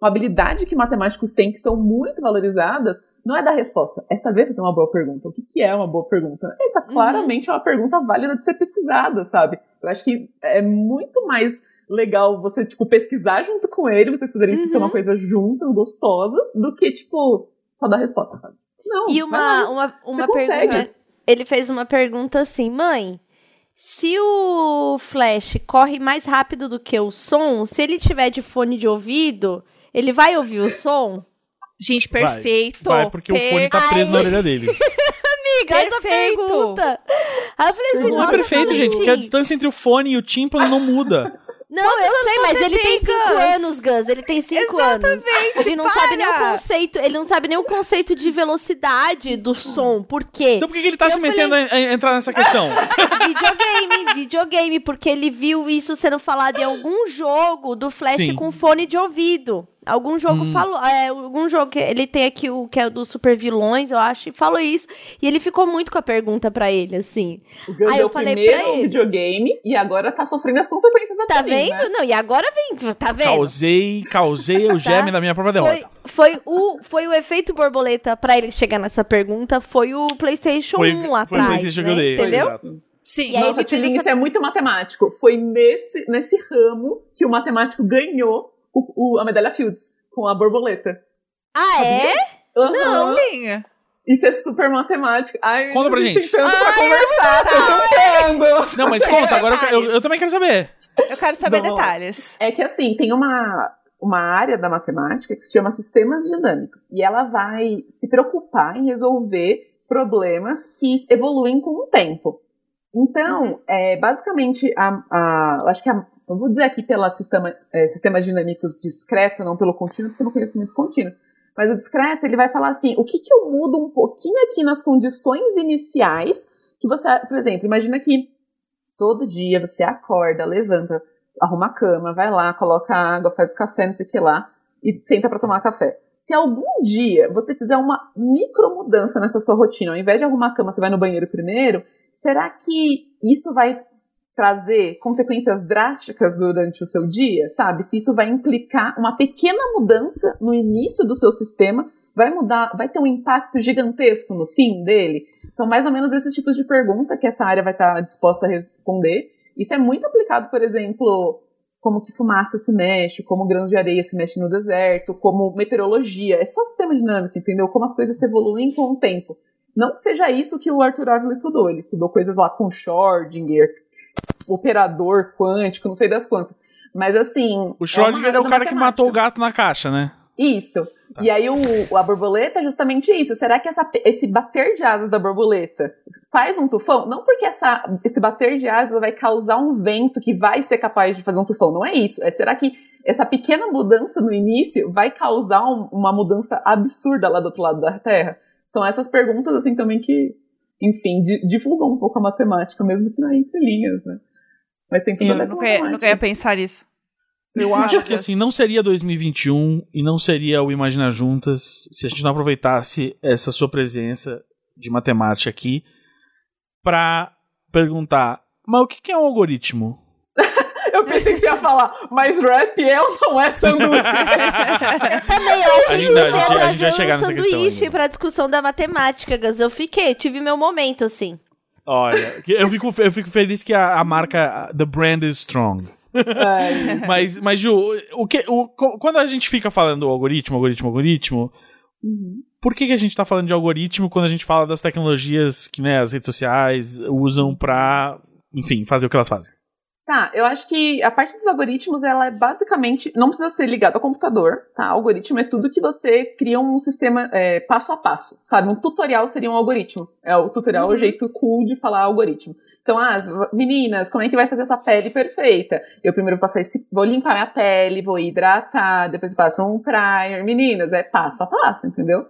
uma habilidade que matemáticos têm que são muito valorizadas, não é dar resposta, é saber fazer uma boa pergunta. O que, que é uma boa pergunta? Essa Uhum. claramente é uma pergunta válida de ser pesquisada, sabe? Eu acho que é muito mais legal você, tipo, pesquisar junto com ele, vocês poderem Uhum. uma coisa juntas, gostosa, do que, tipo, só dar resposta, sabe? Não, E uma, lá, uma, uma consegue. pergunta. Ele fez uma pergunta assim, mãe. Se o Flash corre mais rápido do que o som, se ele tiver de fone de ouvido, ele vai ouvir o som? Gente, Vai, perfeito. Vai, porque o fone tá preso na orelha dele. Amiga, essa Perfeito. pergunta. Aí eu falei assim, Não nossa, é perfeito, gente, porque a Valentim. distância entre o fone e o tímpano não muda. Não, Quantos eu sei, mas ele tem tem, 5 Gus? anos, Gus. Ele tem 5 anos. Exatamente, Ele não sabe nem o para! conceito. Ele não sabe nem o conceito de velocidade do som. Por quê? Então por que, que ele tá Eu se metendo a, a entrar nessa questão? videogame, videogame, porque ele viu isso sendo falado em algum jogo do Flash Sim. com fone de ouvido. Algum jogo falou, é, algum jogo que ele tem aqui o que é o dos super vilões, eu acho, e falou isso. E ele ficou muito com a pergunta pra ele, assim. O Aí eu falei primeiro pra o ele. videogame e agora tá sofrendo as consequências até Tá vendo? né? Não, e agora vem, tá vendo? causei, causei o germe da minha própria Foi, derrota. foi, o, foi o efeito borboleta pra ele chegar nessa pergunta, foi o PlayStation Foi- 1 foi o atrás, PlayStation que eu né? dei, entendeu? exato. Sim. E Nossa, essa- isso é muito matemático. Foi nesse, nesse ramo que o matemático ganhou o, o- a medalha Fields, com a borboleta. Ah, é? Aham. Sim. Isso é super matemático. Ai, Conta pra gente. Tanto pra conversar, tô tentando. Não, mas conta, agora eu, eu- eu também quero saber. Eu quero saber lá. detalhes. É que assim, tem uma, uma área da matemática que se chama sistemas dinâmicos. E ela vai se preocupar em resolver problemas que evoluem com o tempo. Então, é, basicamente, a, a- eu acho que a, eu vou dizer aqui pela sistema, é, sistemas dinâmicos discreto, não pelo contínuo, porque eu não conheço muito contínuo. Mas o discreto, ele vai falar assim, o que, que eu mudo um pouquinho aqui nas condições iniciais que você, por exemplo, imagina que todo dia você acorda, levanta, arruma a cama, vai lá, coloca água, faz o café, não sei o que lá, e senta pra tomar café. Se algum dia você fizer uma micro mudança nessa sua rotina, ao invés de arrumar a cama, você vai no banheiro primeiro, será que isso vai trazer consequências drásticas durante o seu dia, sabe? Se isso vai implicar uma pequena mudança no início do seu sistema, vai mudar, vai ter um impacto gigantesco no fim dele. Então, mais ou menos esses tipos de pergunta que essa área vai estar disposta a responder. Isso é muito aplicado, por exemplo, como que fumaça se mexe, como grãos de areia se mexe no deserto, como meteorologia. É só sistema dinâmico, entendeu? Como as coisas se evoluem com o tempo. Não que seja isso que o Arthur Ávila estudou. Ele estudou coisas lá com Schrödinger, operador quântico, não sei das quantas. Mas assim. O Schrödinger é, uma o cara da que matou o matemática. gato na caixa, né? Isso. Tá. E aí o, a borboleta é justamente isso. Será que essa- esse bater de asas da borboleta faz um tufão? Não porque essa, esse bater de asas vai causar um vento que vai ser capaz de fazer um tufão. Não é isso. É será que essa pequena mudança no início vai causar um- uma mudança absurda lá do outro lado da Terra? São essas perguntas assim também que, enfim, di- divulgam um pouco a matemática, mesmo que não é entre linhas, né? Mas tem tudo a ver Eu com nunca ia, nunca ia pensar isso. Eu acho que assim, não seria 2021 e não seria o Imagina Juntas se a gente não aproveitasse essa sua presença de matemática aqui pra perguntar, mas o que é um algoritmo? Eu pensei que você ia falar, mas rap é ou não é sanduíche? Também, eu achei que você a gente- ia trazer chegar um nessa questão sanduíche ainda. pra discussão da matemática, Gus. Eu fiquei, tive meu momento, assim. Olha, eu fico, eu fico feliz que a, a marca, the brand is strong. Ai, Mas, mas Ju, o que, o, quando a gente fica falando algoritmo, algoritmo, algoritmo, por que, que a gente tá falando de algoritmo quando a gente fala das tecnologias que né, as redes sociais usam pra, enfim, fazer o que elas fazem? Tá, eu acho que a parte dos algoritmos, ela é basicamente, não precisa ser ligado ao computador, tá? Algoritmo é tudo que você cria um sistema é, passo a passo, sabe? Um tutorial seria um algoritmo. É o tutorial é o jeito cool de falar algoritmo. Então, ah, meninas, como é que vai fazer essa pele perfeita? Eu primeiro passo esse, vou limpar minha pele, vou hidratar, depois passo um primer. Meninas, é passo a passo, entendeu?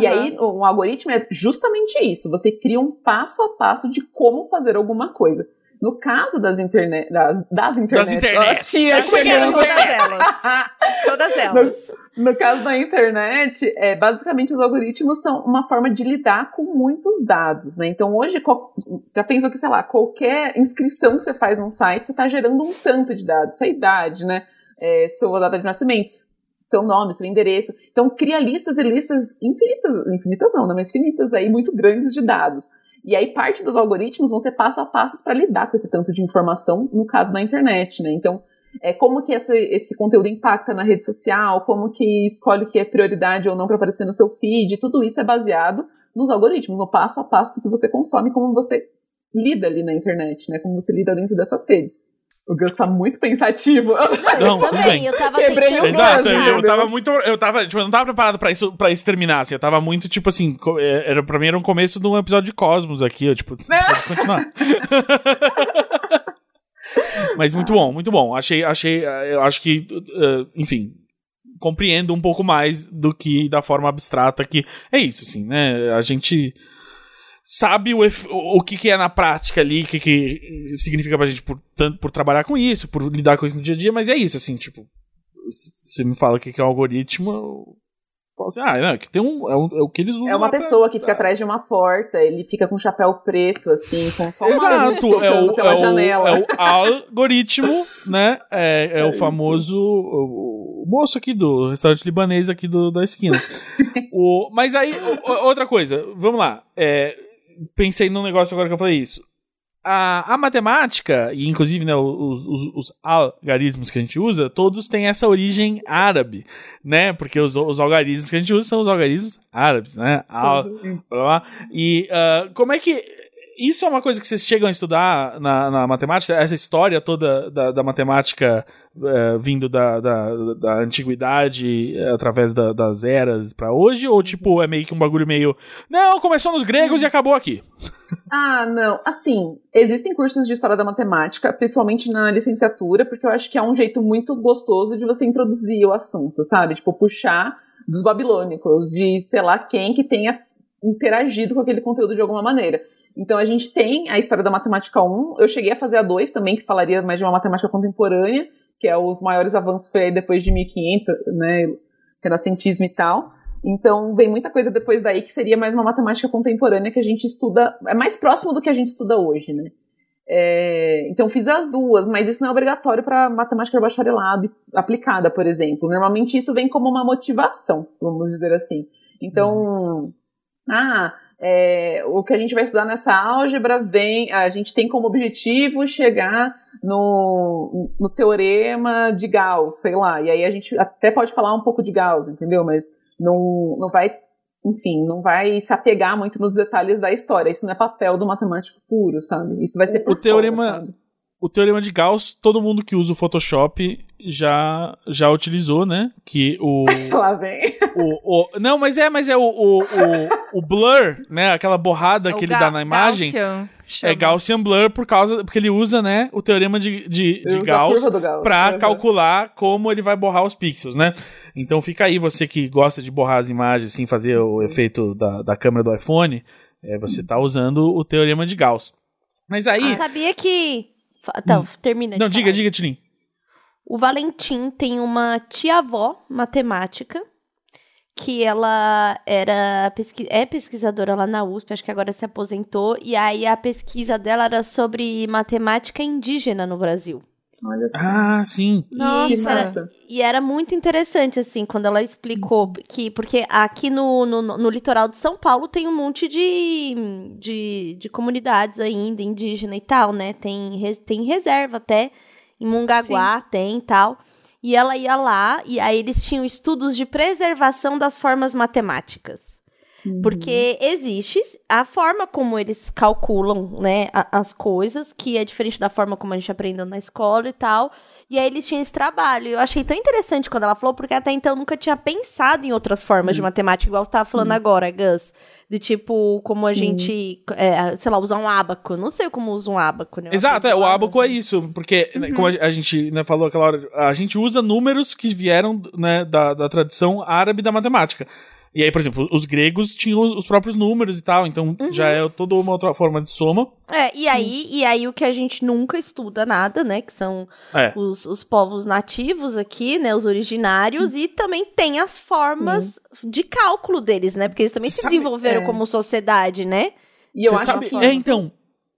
E Aham. aí, um algoritmo é justamente isso. Você cria um passo a passo de como fazer alguma coisa. No caso das internet, das, das internet, internets. ó, tia Das chegando. Todas elas. Todas elas. No caso da internet, é, basicamente os algoritmos são uma forma de lidar com muitos dados, né? Então hoje, qual- já pensou que, sei lá, qualquer inscrição que você faz num site, você está gerando um tanto de dados, sua idade, né? É, sua data de nascimento, seu nome, seu endereço. Então cria listas e listas infinitas, infinitas não, né? Mas finitas aí, muito grandes de dados. E aí parte dos algoritmos vão ser passo a passos para lidar com esse tanto de informação, no caso da internet, né? Então é, como que esse, esse conteúdo impacta na rede social, como que escolhe o que é prioridade ou não para aparecer no seu feed, tudo isso é baseado nos algoritmos, no passo a passo do que você consome, como você lida ali na internet, né? Como você lida dentro dessas redes. O Gus tá muito pensativo. Não, tudo Também, eu tava Quebrei tentando o Exato, eu, eu tava muito. Eu tava, tipo, eu não tava preparado pra isso, pra isso terminar, assim. Eu tava muito, tipo assim, é, era, pra mim era um começo de um episódio de Cosmos aqui, ó, tipo, pode continuar. Mas muito bom, muito bom. Achei, achei, eh, eu acho que, uh, enfim, compreendo um pouco mais do que da forma abstrata que é isso, assim, né? A gente sabe o, o que, que é na prática ali, o que, que significa pra gente por, tanto por trabalhar com isso, por lidar com isso no dia a dia, mas é isso, assim, tipo, você me fala o que, que é um algoritmo, assim, ah, não, que tem um é, um, é, o que eles usam. É uma pessoa pra... que fica atrás de uma porta, ele fica com um chapéu preto, assim, com só uma Exato, é o, é janela. O, é o algoritmo, né? É, é, é o famoso o, o, moço aqui do restaurante libanês aqui do, da esquina. o, mas aí, outra coisa, vamos lá. É, pensei num negócio agora que eu falei isso a, a matemática, e inclusive né, os, os, os, algarismos que a gente usa, todos têm essa origem árabe, né? Porque os, os algarismos que a gente usa são os algarismos árabes, né? Al, blá, blá. E uh, como é que. Isso é uma coisa que vocês chegam a estudar na, na matemática? Essa história toda da, da matemática é, vindo da, da, da antiguidade é, através da, das eras para hoje? Ou, tipo, é meio que um bagulho meio. Não, começou nos gregos e acabou aqui? Ah, não. Assim, existem cursos de história da matemática, principalmente na licenciatura, porque eu acho que é um jeito muito gostoso de você introduzir o assunto, sabe? Tipo, puxar dos babilônicos, de sei lá quem que tenha interagido com aquele conteúdo de alguma maneira. Então a gente tem a história da matemática 1, eu cheguei a fazer a 2 também, que falaria mais de uma matemática contemporânea, que é os maiores avanços foi depois de 1500, né, renascentismo e tal. Então, vem muita coisa depois daí que seria mais uma matemática contemporânea que a gente estuda, é mais próximo do que a gente estuda hoje, né? É, então, fiz as duas, mas isso não é obrigatório para matemática de bacharelado aplicada, por exemplo. Normalmente, isso vem como uma motivação, vamos dizer assim. Então, uhum. ah, é, o que a gente vai estudar nessa álgebra vem, a gente tem como objetivo chegar no, no teorema de Gauss, sei lá, e aí a gente até pode falar um pouco de Gauss, entendeu? Mas não, não vai, enfim, não vai se apegar muito nos detalhes da história. Isso não é papel do matemático puro, sabe? Isso vai ser por o teorema? O teorema de Gauss, todo mundo que usa o Photoshop já já utilizou, né? Que o. Lá vem. O, o, não, mas é, mas é o, o, o, o blur, né? Aquela borrada que ele dá na imagem. Gaussian, é Gaussian blur por causa. Porque ele usa, né, o teorema de, de, de Gauss, Gauss pra uhum. calcular como ele vai borrar os pixels, né? Então fica aí, você que gosta de borrar as imagens, assim, fazer o efeito da, da câmera do iPhone, é, você tá usando o teorema de Gauss. Mas aí. Ah, sabia que então, hum. termina. Não, diga, diga, Tilin. O Valentim tem uma tia-avó matemática que ela era pesqui é pesquisadora lá na USP, acho que agora se aposentou, e aí a pesquisa dela era sobre matemática indígena no Brasil. Olha só. Ah, sim. Nossa, e era muito interessante, assim, quando ela explicou que, porque aqui no, no, no, litoral de São Paulo tem um monte de, de, de comunidades ainda, indígena e tal, né? Tem, tem reserva até, em Mungaguá sim. tem e tal. E ela ia lá, e aí eles tinham estudos de preservação das formas matemáticas. Uhum. Porque existe a forma como eles calculam, né, as coisas, que é diferente da forma como a gente aprendeu na escola e tal. E aí eles tinham esse trabalho. Eu achei tão interessante quando ela falou, porque até então eu nunca tinha pensado em outras formas uhum. de matemática, igual você tava falando agora, Gus. De tipo, como Sim. a gente, é, sei lá, usar um ábaco. Não sei como usa um ábaco, né? Exato, é, o ábaco é isso. Porque, né, uhum. como a, gente né, falou aquela hora, a gente usa números que vieram né, da, da tradição árabe da matemática. E aí, por exemplo, os gregos tinham os próprios números e tal, então uhum. já é toda uma outra forma de soma. É, e aí, e aí o que a gente nunca estuda nada, né? Que são é. os, os povos nativos aqui, né? Os originários, e também tem as formas Sim. de cálculo deles, né? Porque eles também Cê se desenvolveram é. como sociedade, né? E eu Você acho sabe, é, então,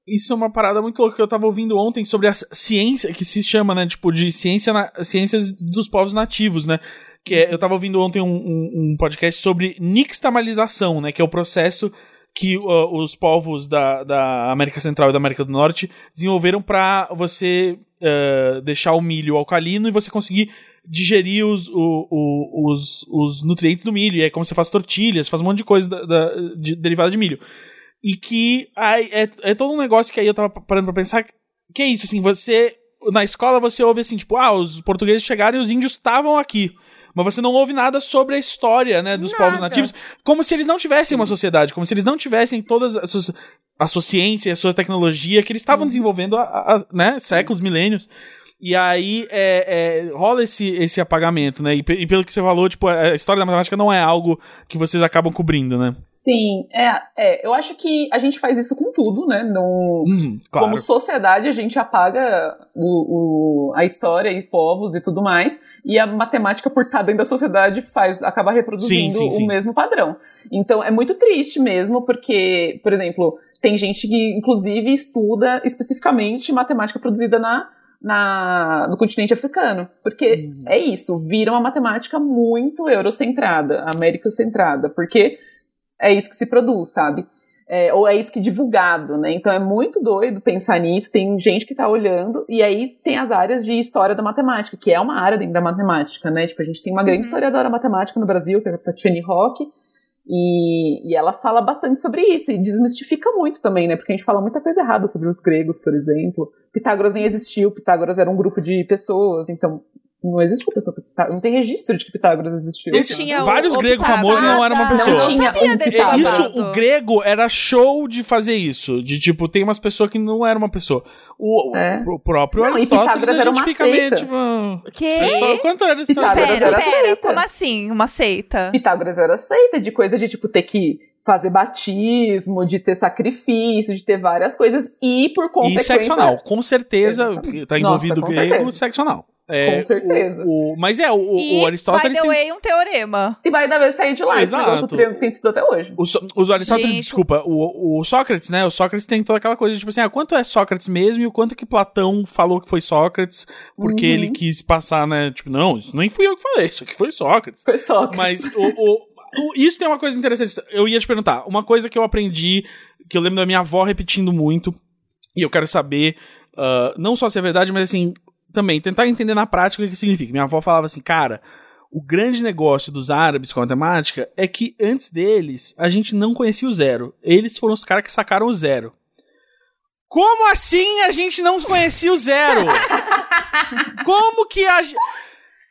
isso é uma parada muito louca que eu tava ouvindo ontem sobre a ciência, que se chama, né, tipo, de ciência na, ciências dos povos nativos, né? Que é, eu tava ouvindo ontem um, um, um, podcast sobre nixtamalização, né? Que é o processo que uh, os povos da, da América Central e da América do Norte desenvolveram para você uh, deixar o milho alcalino e você conseguir digerir os, o, o, os, os nutrientes do milho. E é como você faz tortilhas, faz um monte de coisa da, da, de, derivada de milho. E que aí, é, é todo um negócio que aí eu tava parando pra pensar. Que é isso, assim, você. Na escola você ouve assim, tipo, ah, os portugueses chegaram e os índios estavam aqui mas você não ouve nada sobre a história, né, dos nada. povos nativos, como se eles não tivessem uma sociedade, como se eles não tivessem todas as suas, a sua ciência a sua tecnologia que eles estavam desenvolvendo há, há, né, séculos, milênios. E aí é, é, rola esse, esse apagamento, né? E, e pelo que você falou, tipo, a história da matemática não é algo que vocês acabam cobrindo, né? Sim, é, é, eu acho que a gente faz isso com tudo, né? No, Uhum, claro. Como sociedade, a gente apaga o, o- a história e povos e tudo mais, e a matemática, por estar dentro da sociedade, faz, acaba reproduzindo Sim, sim, sim. o mesmo padrão. Então, é muito triste mesmo, porque, por exemplo, tem gente que, inclusive, estuda especificamente matemática produzida na, na, no continente africano. Porque Uhum. é isso, vira uma matemática muito eurocentrada, americocentrada, porque é isso que se produz, sabe? É, ou é isso que é divulgado, né? Então é muito doido pensar nisso. Tem gente que tá olhando, e aí tem as áreas de história da matemática, que é uma área dentro da matemática, né? Tipo, a gente tem uma grande Uhum. historiadora matemática no Brasil, que é a Tatiane Rock, e, e ela fala bastante sobre isso, e desmistifica muito também, né? Porque a gente fala muita coisa errada sobre os gregos, por exemplo. Pitágoras nem existiu, Pitágoras era um grupo de pessoas, então não existe uma pessoa, não tem registro de que Pitágoras existiu. Esse- Tinha o- vários gregos Pitágoras. famosos não eram uma pessoa. Não, Tinha sabia um desse Pitágoras. Isso, o grego era show de fazer isso. De tipo, tem umas pessoas que não eram uma pessoa. O, É. o próprio Não, e Aristóteles Pitágoras era uma fica meio seita. tipo. ah, Que? Quanto era Pitágoras Aristóteles? Pera, era pera, seita. como assim? Uma seita? Pitágoras era aceita de coisa de tipo ter que fazer batismo, de ter sacrifício, de ter várias coisas e por E consequência sexo anal, com certeza, Exatamente. tá Nossa, envolvido com grego, certeza. sexo anal. É, Com certeza. O, o- mas é, o, e, o Aristóteles by the tem way, um teorema. e vai dar vez sair de lá. Esse Exato. negócio tem, tem sido até hoje. O, So- os Aristóteles, Gente. desculpa, o, o Sócrates, né? O Sócrates tem toda aquela coisa, tipo assim, ah, quanto é Sócrates mesmo e o quanto que Platão falou que foi Sócrates, porque Uhum. ele quis passar, né? Tipo, não, isso nem fui eu que falei, isso aqui foi Sócrates. Foi só. Mas o, o- o- isso tem uma coisa interessante. Eu ia te perguntar, uma coisa que eu aprendi, que eu lembro da minha avó repetindo muito, e eu quero saber, ah, não só se é verdade, mas assim, também tentar entender na prática o que significa. Minha avó falava assim, cara. O grande negócio dos árabes com a matemática é que antes deles a gente não conhecia o zero. Eles foram os caras que sacaram o zero. Como assim a gente não conhecia o zero? Como que a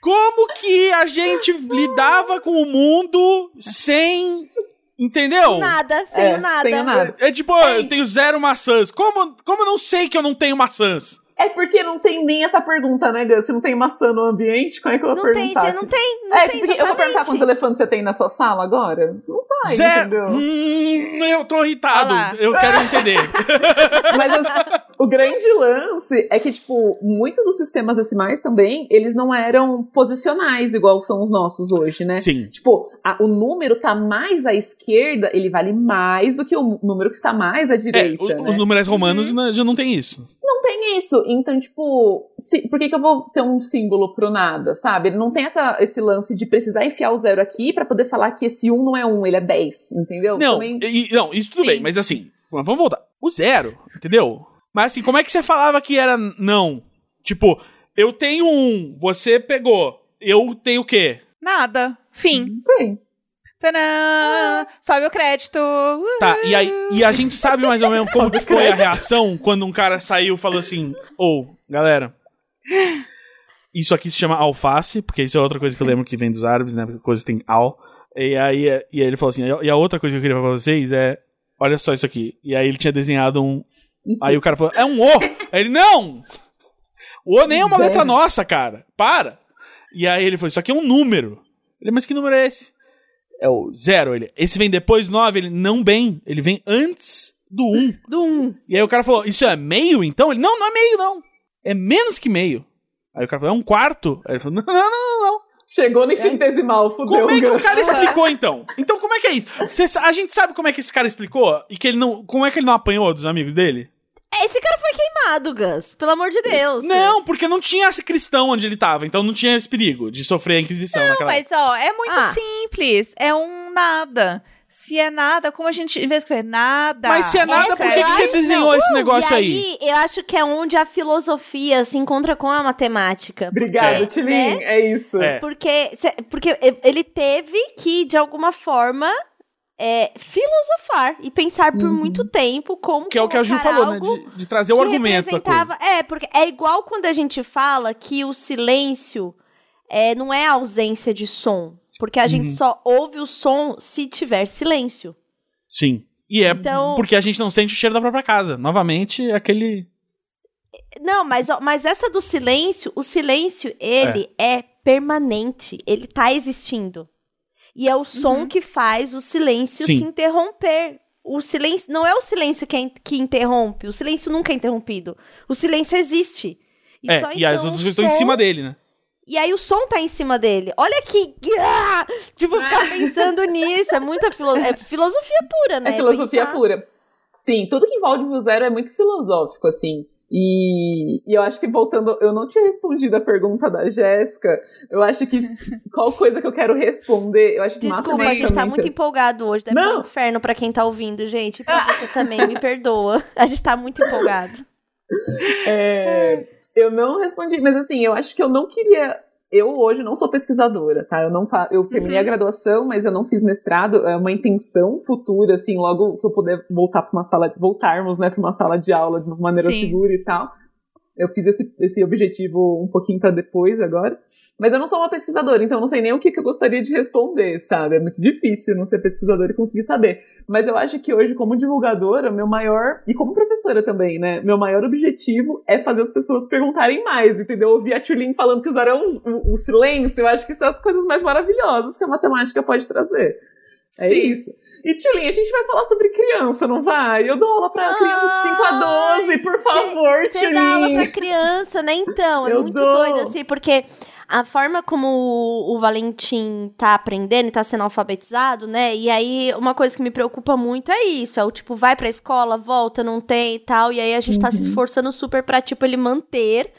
como que a gente lidava com o mundo sem entendeu? Nada, sem É, nada. sem nada. É tipo, ó, eu tenho zero maçãs. Como, como eu não sei que eu não tenho maçãs? É porque não tem nem essa pergunta, né, Gus? Se não tem maçã no ambiente, como é que eu vou Não tem, perguntar? você não tem, não é, tem porque eu vou perguntar quantos elefantes você tem na sua sala agora? Não vai, zero. entendeu? Hum, eu tô irritado. Eu quero entender. Mas as- o grande lance é que, tipo, muitos dos sistemas decimais também, eles não eram posicionais igual são os nossos hoje, né? Sim. Tipo, a- o número tá mais à esquerda, ele vale mais do que o número que está mais à É, direita, o- né? os numerais romanos né, já não tem isso. Não tem isso. Então, tipo, se- por que, que eu vou ter um símbolo pro nada, sabe? Ele não tem essa, esse lance de precisar enfiar o zero aqui pra poder falar que esse um não é um, ele é 10, entendeu? Não, Também- e- não, isso tudo Sim. bem, mas assim, vamos voltar. O zero, entendeu? Mas assim, como é que você falava que era não? Tipo, eu tenho um, você pegou, eu tenho o quê? Nada. Fim. Bem, Tadã! Sobe o crédito. Uh. Tá, e aí, e a gente sabe mais ou menos como que foi a reação quando um cara saiu e falou assim: Ô, galera, isso aqui se chama alface, porque isso é outra coisa que eu lembro que vem dos árabes, né? Porque coisa tem al. E aí, e aí ele falou assim: e a outra coisa que eu queria falar pra vocês é: olha só isso aqui. E aí ele tinha desenhado um. isso. Aí o cara falou: é um O! Aí ele: não! O O nem é uma letra nossa, cara. Para! E aí ele falou: isso aqui é um número. Ele, mas que número é esse? É o zero. Ele, esse vem depois do 9? Ele, não bem. Ele vem antes do 1. Um. Do um. E aí o cara falou: Isso é meio então? Ele: Não, não é meio, não. É menos que meio. Aí o cara falou: É um quarto? Aí ele falou: Não, não, não, não. não. Chegou no infinitesimal, fudeu. Como é que o cara explicou então? Então como é que é isso? Cê- a gente sabe como é que esse cara explicou? E que ele não. Como é que ele não apanhou dos amigos dele? Esse cara foi queimado, Gus. Pelo amor de Deus. Não, porque não tinha esse cristão onde ele tava, então não tinha esse perigo de sofrer a Inquisição Não, naquela mas ó, é muito Ah. simples. É um nada. Se é nada, como a gente vê escrever nada. Mas se é nada, por que, Essa que você é- desenhou esse negócio e aí? aí, eu acho que é onde a filosofia se encontra com a matemática. Obrigado, É. Tilin. Né? É isso. É. Porque, porque ele teve que, de alguma forma, é, filosofar e pensar por muito tempo como. Que é o que a Ju falou, né? De, de trazer o argumento representava- É, porque é igual quando a gente fala que o silêncio é, não é ausência de som. Porque a Uhum. gente só ouve o som se tiver silêncio. Sim. E é Então- porque a gente não sente o cheiro da própria casa. Novamente, aquele. Não, mas, mas essa do silêncio, o silêncio, ele é. permanente. Ele tá existindo. E é o som que faz o silêncio Sim. se interromper. O silêncio não é o silêncio que, é in- que interrompe. O silêncio nunca é interrompido. O silêncio existe. E é, só e as então outras pessoas estão em som- cima dele, né? E aí o som tá em cima dele. Olha que. Ah! Tipo, ficar pensando nisso. É muita filo... é filosofia pura, né? É filosofia Pensar. pura. Sim, tudo que envolve o zero é muito filosófico, assim. E, e eu acho que voltando, eu não tinha respondido a pergunta da Jéssica. Eu acho que qual coisa que eu quero responder, eu acho que Desculpa, a gente tá muito empolgado hoje. Deve Não. um inferno pra quem tá ouvindo, gente. Pra você também, me perdoa. A gente tá muito empolgado. É, eu não respondi, mas assim, eu acho que eu não queria. Eu hoje não sou pesquisadora, tá? Eu não fa... eu terminei Uhum. a graduação, mas eu não fiz mestrado. É uma intenção futura, assim, logo que eu puder voltar para uma sala, voltarmos, né, para uma sala de aula de uma maneira Sim. segura e tal. Eu fiz esse, esse objetivo um pouquinho para depois agora. Mas eu não sou uma pesquisadora, então eu não sei nem o que, que eu gostaria de responder, sabe? É muito difícil não ser pesquisadora e conseguir saber. Mas eu acho que hoje, como divulgadora, meu maior. E como professora também, né? Meu maior objetivo é fazer as pessoas perguntarem mais, entendeu? Ouvir a Tulin falando que usaram o, o silêncio, eu acho que são as coisas mais maravilhosas que a matemática pode trazer. É Sim. isso. E, Tulin, a gente vai falar sobre criança, não vai? Eu dou aula pra criança de 5 a 12, por favor, Você dá aula pra criança, né? Então, é Eu muito dou. doido, assim, porque a forma como o, o Valentim tá aprendendo e tá sendo alfabetizado, né? E aí, uma coisa que me preocupa muito é isso: é o tipo, vai pra escola, volta, não tem e tal. E aí a gente tá se Uhum. esforçando super pra, tipo, ele manter,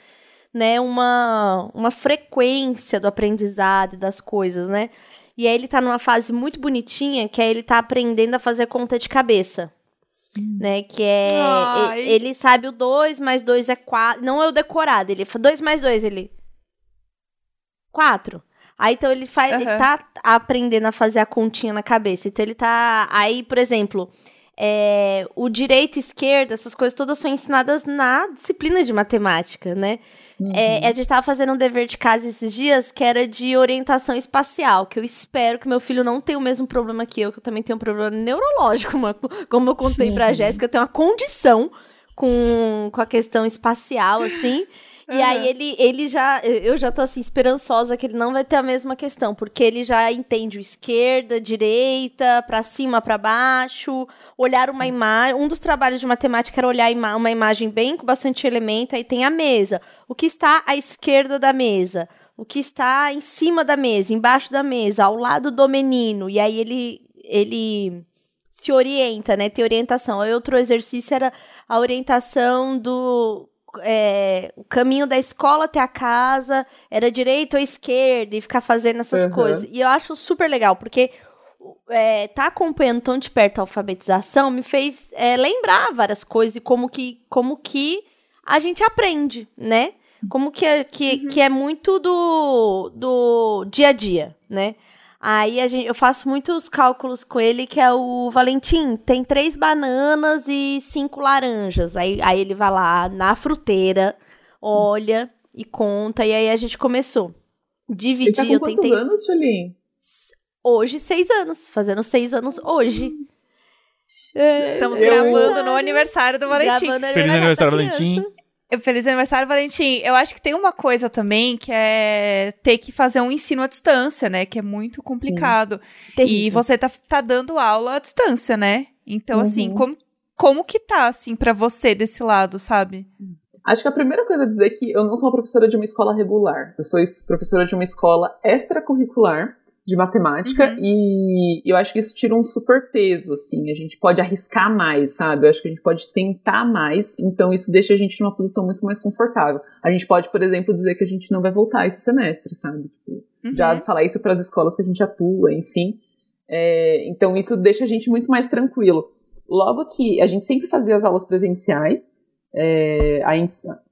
né, uma, uma frequência do aprendizado e das coisas, né? E aí ele tá numa fase muito bonitinha, que é ele tá aprendendo a fazer conta de cabeça. Né, que é. Ai. Ele sabe o 2 mais 2 é 4. Não é o decorado, ele. 2 mais 2, ele. 4. Aí então ele faz. Ele Aham. tá aprendendo a fazer a continha na cabeça. Então ele tá. Aí, por exemplo, é, o direito e esquerda, essas coisas todas são ensinadas na disciplina de matemática, né? É, a gente tava fazendo um dever de casa esses dias que era de orientação espacial, que eu espero que meu filho não tenha o mesmo problema que eu, que eu também tenho um problema neurológico, mano. como eu contei pra Jéssica, eu tenho uma condição com, com a questão espacial, assim. E Aham. aí ele, ele já, eu já tô assim, esperançosa que ele não vai ter a mesma questão, porque ele já entende o esquerda, direita, pra cima, pra baixo, olhar uma imagem. Um dos trabalhos de matemática era olhar ima- uma imagem bem com bastante elemento, aí tem a mesa. O que está à esquerda da mesa? O que está em cima da mesa, embaixo da mesa, ao lado do menino. E aí ele ele se orienta, né? Tem orientação. Aí outro exercício era a orientação do é, o caminho da escola até a casa, era direita ou esquerda, e ficar fazendo essas Uhum. coisas. E eu acho super legal, porque é, tá acompanhando tão de perto a alfabetização me fez é, lembrar várias coisas e como que, como que a gente aprende, né? Como que é, que, que é muito do, do dia a dia, né? Aí a gente, eu faço muitos cálculos com ele, que é o Valentim, tem três bananas e cinco laranjas. Aí, aí ele vai lá na fruteira, olha e conta, e aí a gente começou. Ele Dividir, tá eu quantos tentei. anos, Tulin? Hoje, seis anos. Fazendo seis anos hoje. É, Estamos Eu- gravando no aniversário do Valentim. Feliz aniversário, Valentim. Criança. Feliz aniversário, Valentim. Eu acho que tem uma coisa também que é ter que fazer um ensino à distância, né? Que é muito complicado. E você tá, tá dando aula à distância, né? Então, assim, Uhum. como, como que tá, assim, pra você desse lado, sabe? Acho que a primeira coisa a dizer é que eu não sou uma professora de uma escola regular. Eu sou es- professora de uma escola extracurricular de matemática Uhum. e eu acho que isso tira um super peso, assim. A gente pode arriscar mais, sabe? Eu acho que a gente pode tentar mais, então isso deixa a gente numa posição muito mais confortável. A gente pode, por exemplo, dizer que a gente não vai voltar esse semestre, sabe? Tipo, Uhum. já falar isso para as escolas que a gente atua, enfim. É, então isso deixa a gente muito mais tranquilo. Logo que a gente sempre fazia as aulas presenciais, é, aí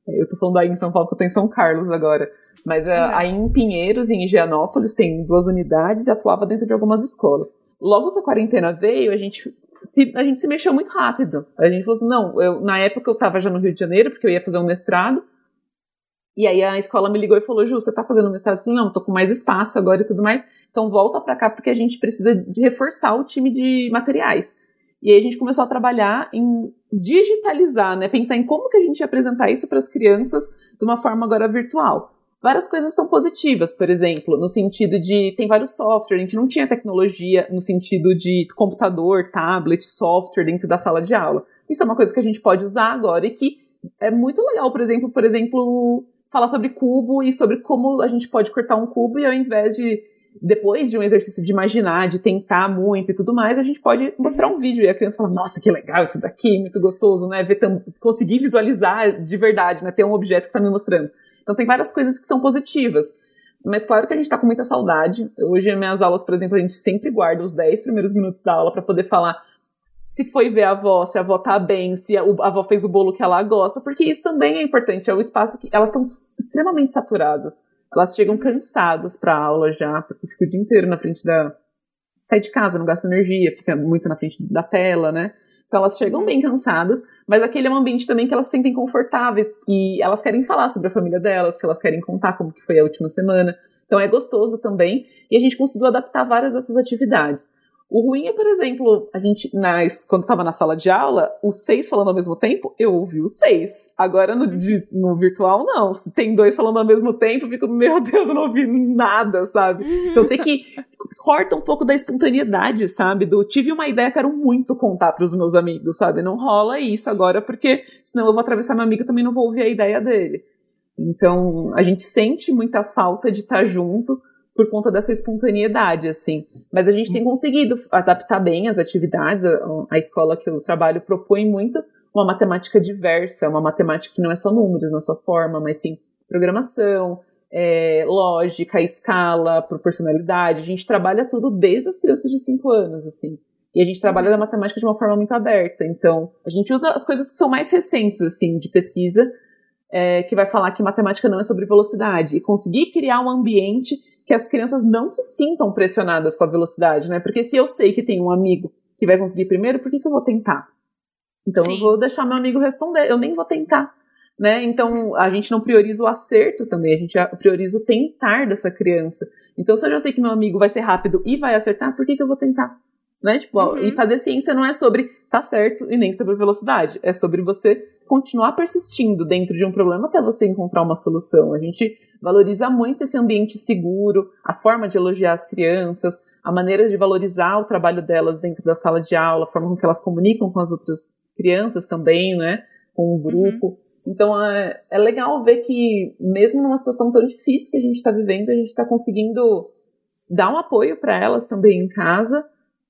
eu tô falando aí em São Paulo, porque eu tô em São Carlos agora, mas é, Uhum. aí em Pinheiros e em Higienópolis tem duas unidades e atuava dentro de algumas escolas. Logo que a quarentena veio, a gente se, a gente se mexeu muito rápido. A gente falou assim, não, eu, na época eu tava já no Rio de Janeiro, porque eu ia fazer um mestrado, e aí a escola me ligou e falou, Ju, você tá fazendo mestrado? Eu falei, não, tô com mais espaço agora e tudo mais, então volta pra cá porque a gente precisa de reforçar o time de materiais. E aí a gente começou a trabalhar em digitalizar, né? Pensar em como que a gente ia apresentar isso para as crianças de uma forma agora virtual. Várias coisas são positivas, por exemplo, no sentido de tem vários softwares, a gente não tinha tecnologia no sentido de computador, tablet, software dentro da sala de aula. Isso é uma coisa que a gente pode usar agora e que é muito legal, por exemplo, por exemplo, falar sobre cubo e sobre como a gente pode cortar um cubo e ao invés de depois de um exercício de imaginar, de tentar muito e tudo mais, a gente pode mostrar um vídeo e a criança fala, nossa, que legal isso daqui, muito gostoso, né? Ver conseguir visualizar de verdade, né? Ter um objeto que está me mostrando. Então tem várias coisas que são positivas. Mas claro que a gente está com muita saudade. Hoje, minhas aulas, por exemplo, a gente sempre guarda os 10 primeiros minutos da aula para poder falar se foi ver a avó, se a avó tá bem, se a, a avó fez o bolo que ela gosta, porque isso também é importante. É o espaço que elas estão extremamente saturadas. Elas chegam cansadas para aula já, porque fica o dia inteiro na frente da. Sai de casa, não gasta energia, fica muito na frente da tela, né? Então elas chegam bem cansadas, mas aquele é um ambiente também que elas se sentem confortáveis, que elas querem falar sobre a família delas, que elas querem contar como que foi a última semana. Então é gostoso também, e a gente conseguiu adaptar várias dessas atividades. O ruim é, por exemplo, a gente, nas, quando estava na sala de aula, os seis falando ao mesmo tempo, eu ouvi os seis. Agora no, de, no virtual, não. Se tem dois falando ao mesmo tempo, eu fico, meu Deus, eu não ouvi nada, sabe? Então tem que. corta um pouco da espontaneidade, sabe? Do tive uma ideia, quero muito contar para os meus amigos, sabe? Não rola isso agora, porque senão eu vou atravessar meu amigo e também não vou ouvir a ideia dele. Então, a gente sente muita falta de estar junto, por conta dessa espontaneidade, assim. Mas a gente tem conseguido adaptar bem as atividades. A, a escola que eu trabalho propõe muito uma matemática diversa, uma matemática que não é só números na sua forma, mas sim programação, é, lógica, escala, proporcionalidade. A gente trabalha tudo desde as crianças de 5 anos, assim. E a gente trabalha a matemática de uma forma muito aberta. Então, a gente usa as coisas que são mais recentes, assim, de pesquisa, é, que vai falar que matemática não é sobre velocidade. E conseguir criar um ambiente que as crianças não se sintam pressionadas com a velocidade, né? Porque se eu sei que tem um amigo que vai conseguir primeiro, por que, que eu vou tentar? Então Sim. eu vou deixar meu amigo responder, eu nem vou tentar. Né? Então a gente não prioriza o acerto também, a gente prioriza o tentar dessa criança. Então se eu já sei que meu amigo vai ser rápido e vai acertar, por que, que eu vou tentar? Né? Tipo, uhum. E fazer ciência não é sobre tá certo e nem sobre velocidade, é sobre você continuar persistindo dentro de um problema até você encontrar uma solução. A gente valoriza muito esse ambiente seguro, a forma de elogiar as crianças, a maneira de valorizar o trabalho delas dentro da sala de aula, a forma com que elas comunicam com as outras crianças também, né? Com o grupo. Uhum. Então é, é legal ver que, mesmo numa situação tão difícil que a gente está vivendo, a gente está conseguindo dar um apoio para elas também em casa.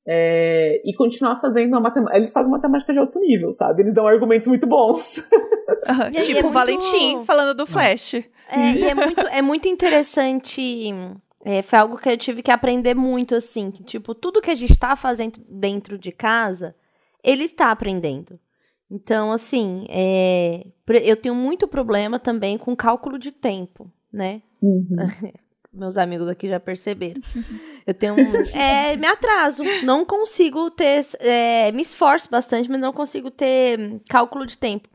É, e continuar fazendo uma matemática. Eles fazem matemática de alto nível, sabe? Eles dão argumentos muito bons. Uhum, tipo é o muito... Valentim falando do Flash. É, e é muito, é muito interessante. É, foi algo que eu tive que aprender muito, assim. Que, tipo, tudo que a gente está fazendo dentro de casa, ele está aprendendo. Então, assim, é, eu tenho muito problema também com cálculo de tempo, né? Uhum. Meus amigos aqui já perceberam. Eu tenho um. É, me atraso. Não consigo ter. É, me esforço bastante, mas não consigo ter cálculo de tempo.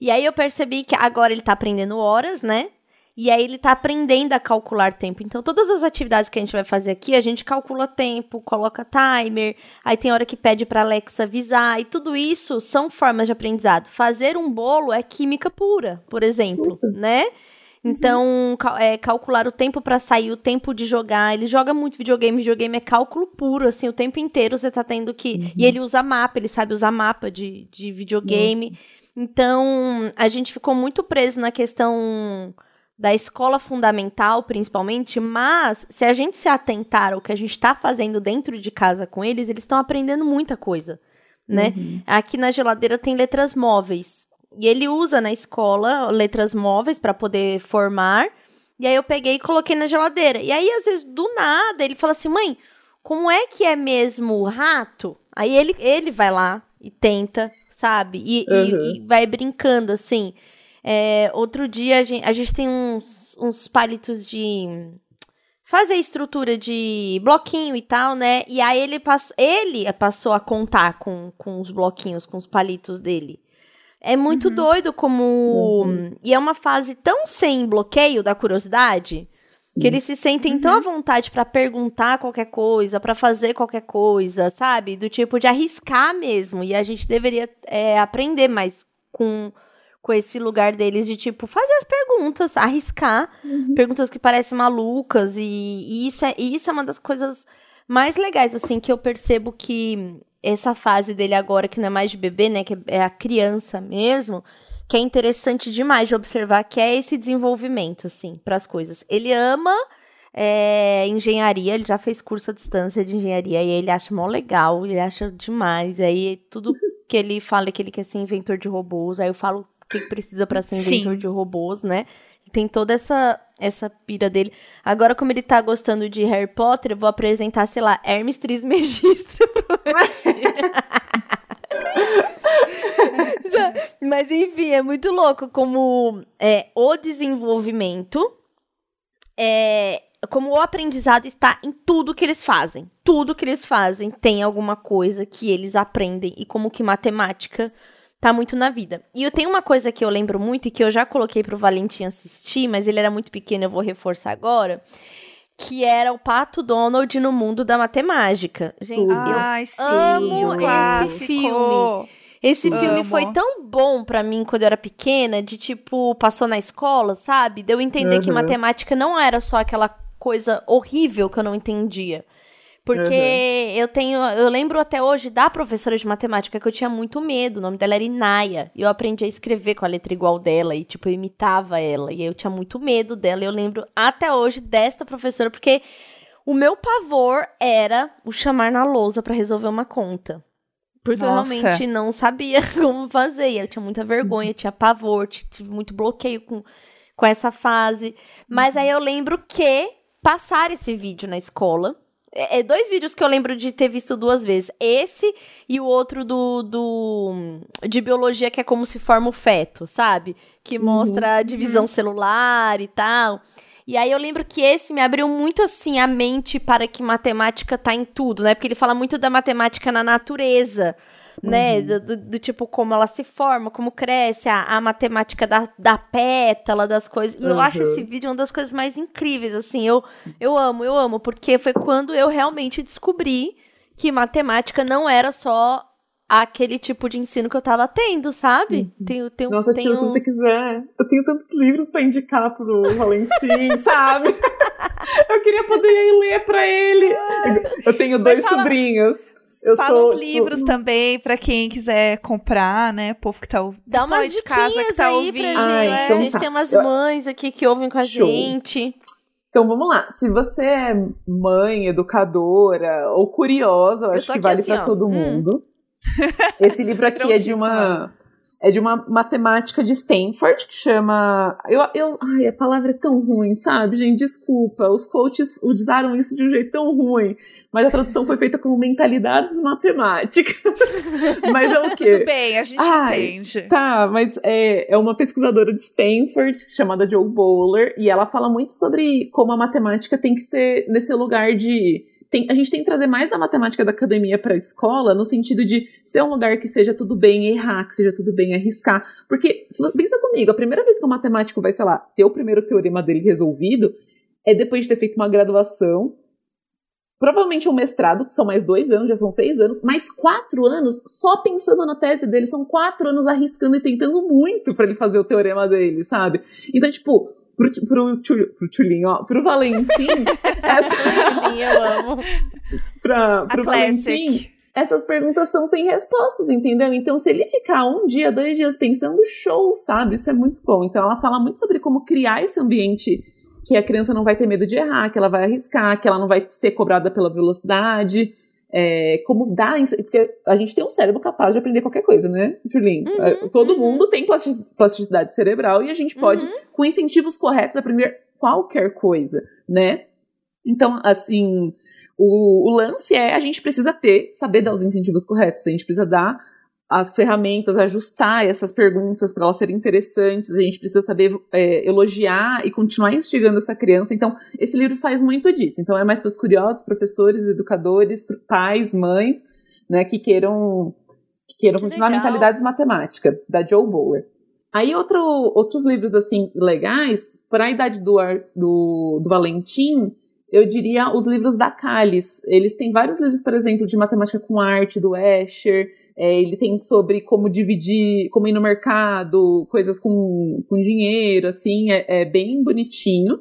E aí eu percebi que agora ele tá aprendendo horas, né? E aí ele tá aprendendo a calcular tempo. Então, todas as atividades que a gente vai fazer aqui, a gente calcula tempo, coloca timer, aí tem hora que pede pra Alexa avisar, e tudo isso são formas de aprendizado. Fazer um bolo é química pura, por exemplo, Super. né? Então, uhum. é, calcular o tempo para sair, o tempo de jogar. Ele joga muito videogame, videogame é cálculo puro, assim, o tempo inteiro você tá tendo que. Uhum. E ele usa mapa, ele sabe usar mapa de, de videogame. Uhum. Então, a gente ficou muito preso na questão da escola fundamental, principalmente, mas se a gente se atentar ao que a gente está fazendo dentro de casa com eles, eles estão aprendendo muita coisa, né? Uhum. Aqui na geladeira tem letras móveis. E ele usa na escola letras móveis para poder formar. E aí eu peguei e coloquei na geladeira. E aí, às vezes, do nada, ele fala assim: mãe, como é que é mesmo rato? Aí ele, ele vai lá e tenta sabe? E, uhum. e, e vai brincando, assim. É, outro dia a gente, a gente tem uns, uns palitos de fazer estrutura de bloquinho e tal, né? E aí ele passou, ele passou a contar com, com os bloquinhos, com os palitos dele. É muito uhum. doido como. Uhum. E é uma fase tão sem bloqueio da curiosidade Que eles se sentem Uhum. tão à vontade pra perguntar qualquer coisa, pra fazer qualquer coisa, sabe? Do tipo de arriscar mesmo. E a gente deveria é, aprender mais com, com esse lugar deles de, tipo, fazer as perguntas, arriscar. Perguntas que parecem malucas. E, e isso, é, e isso é uma das coisas mais legais, assim, que eu percebo que essa fase dele agora, que não é mais de bebê, né? Que é a criança mesmo que é interessante demais de observar, que é esse desenvolvimento, assim, para as coisas. Ele ama é, engenharia, ele já fez curso à distância de engenharia e ele acha mó legal, ele acha demais. Aí tudo que ele fala é que ele quer ser inventor de robôs, aí eu falo o que precisa para ser Sim. inventor de robôs, né? Tem toda essa essa pira dele. Agora, como ele tá gostando de Harry Potter, eu vou apresentar, sei lá, Hermes Trismegisto Mas enfim, é muito louco como é, o desenvolvimento, é, como o aprendizado está em tudo que eles fazem. Tudo que eles fazem tem alguma coisa que eles aprendem e como que matemática tá muito na vida. E eu tenho uma coisa que eu lembro muito e que eu já coloquei pro Valentim assistir, mas ele era muito pequeno, eu vou reforçar agora, que era o Pato Donald no mundo da matemática. Gente, Tudo. eu Ai, sim, amo esse filme. Esse filme Amo. foi tão bom pra mim quando eu era pequena, de tipo, passou na escola, sabe? De eu entender que Uhum. matemática não era só aquela coisa horrível que eu não entendia. Porque Uhum. eu tenho, eu lembro até hoje da professora de matemática que eu tinha muito medo. O nome dela era Inaya. E eu aprendi a escrever com a letra igual dela e tipo eu imitava ela. E eu tinha muito medo dela. E eu lembro até hoje desta professora porque o meu pavor era o chamar na lousa pra resolver uma conta. Porque Nossa. eu realmente não sabia como fazer. E eu tinha muita vergonha, tinha pavor, ti- tive muito bloqueio com, com essa fase. Mas aí eu lembro que passaram esse vídeo na escola. É, é dois vídeos que eu lembro de ter visto duas vezes. Esse e o outro do, do de biologia, que é como se forma o feto, sabe? Que mostra a divisão celular e tal. E aí eu lembro que esse me abriu muito assim a mente para que matemática tá em tudo, né? Porque ele fala muito da matemática na natureza, né? Do, do- do tipo como ela se forma, como cresce, a, a matemática da, da pétala, das coisas. E eu Uhum. acho esse vídeo uma das coisas mais incríveis, assim. Eu, eu amo, eu amo, porque foi quando eu realmente descobri que matemática não era só aquele tipo de ensino que eu tava tendo, sabe? Tem, tem, Nossa, tem tio, se você quiser, eu tenho tantos livros pra indicar pro Valentim, sabe? Eu queria poder ir ler pra ele. Eu tenho dois fala- sobrinhos. Eu Fala sou, uns livros também pra quem quiser comprar, né? O povo que tá ouvindo. Dá umas de casa que tá aí ouvindo. pra gente. Ai, É, então a gente tá. tem umas Eu- mães aqui que ouvem com a Show. gente. Então vamos lá. Se você é mãe, educadora ou curiosa, eu Eu acho tô que vale assim, pra ó. todo Hum. mundo. Esse livro aqui é de uma é de uma matemática de Stanford que chama eu, eu ai a palavra é tão ruim, sabe, gente? Desculpa. Os coaches usaram isso de um jeito tão ruim, mas a tradução foi feita como mentalidades matemáticas. mas é o quê? Tudo bem, a gente Ai, entende. Tá, mas é, é uma pesquisadora de Stanford chamada Joe Bowler e ela fala muito sobre como a matemática tem que ser nesse lugar de. Tem- a gente tem que trazer mais da matemática da academia para a escola, no sentido de ser um lugar que seja tudo bem errar, que seja tudo bem arriscar. Porque, se pensa comigo, a primeira vez que o matemático vai, sei lá, ter o primeiro teorema dele resolvido é depois de ter feito uma graduação, provavelmente um mestrado, que são mais dois anos, já são seis anos, mais quatro anos só pensando na tese dele, são quatro anos arriscando e tentando muito pra ele fazer o teorema dele, sabe? Então, tipo, pro, pro, Tchul- pro Tchulinho, ó, pro Valentim, essa, eu amo. pra, A pro Valentim, Classic. essas perguntas estão sem respostas, entendeu? Então, se ele ficar um dia, dois dias pensando, show, sabe? Isso é muito bom. Então, ela fala muito sobre como criar esse ambiente que a criança não vai ter medo de errar, que ela vai arriscar, que ela não vai ser cobrada pela velocidade. É, como dar. ins- Porque a gente tem um cérebro capaz de aprender qualquer coisa, né, Julinho? Uhum, É, Todo uhum. mundo tem plastic- plasticidade cerebral e a gente pode, Uhum. com incentivos corretos, aprender qualquer coisa, né? Então, assim, o, o lance é a gente precisa ter, saber dar os incentivos corretos, a gente precisa dar as ferramentas, ajustar essas perguntas para elas serem interessantes, a gente precisa saber é, elogiar e continuar instigando essa criança. Então, esse livro faz muito disso. Então, é mais para os curiosos, professores, educadores, pais, mães, né, que queiram, que queiram Que continuar legal. mentalidades matemáticas, da Joe Bower. Aí outro, outros livros assim legais, para a idade do, do, do Valentim, eu diria os livros da Calles. Eles têm vários livros, por exemplo, de matemática com arte, do Escher. É, ele tem sobre como dividir, como ir no mercado, coisas com, com dinheiro, assim. É, é bem bonitinho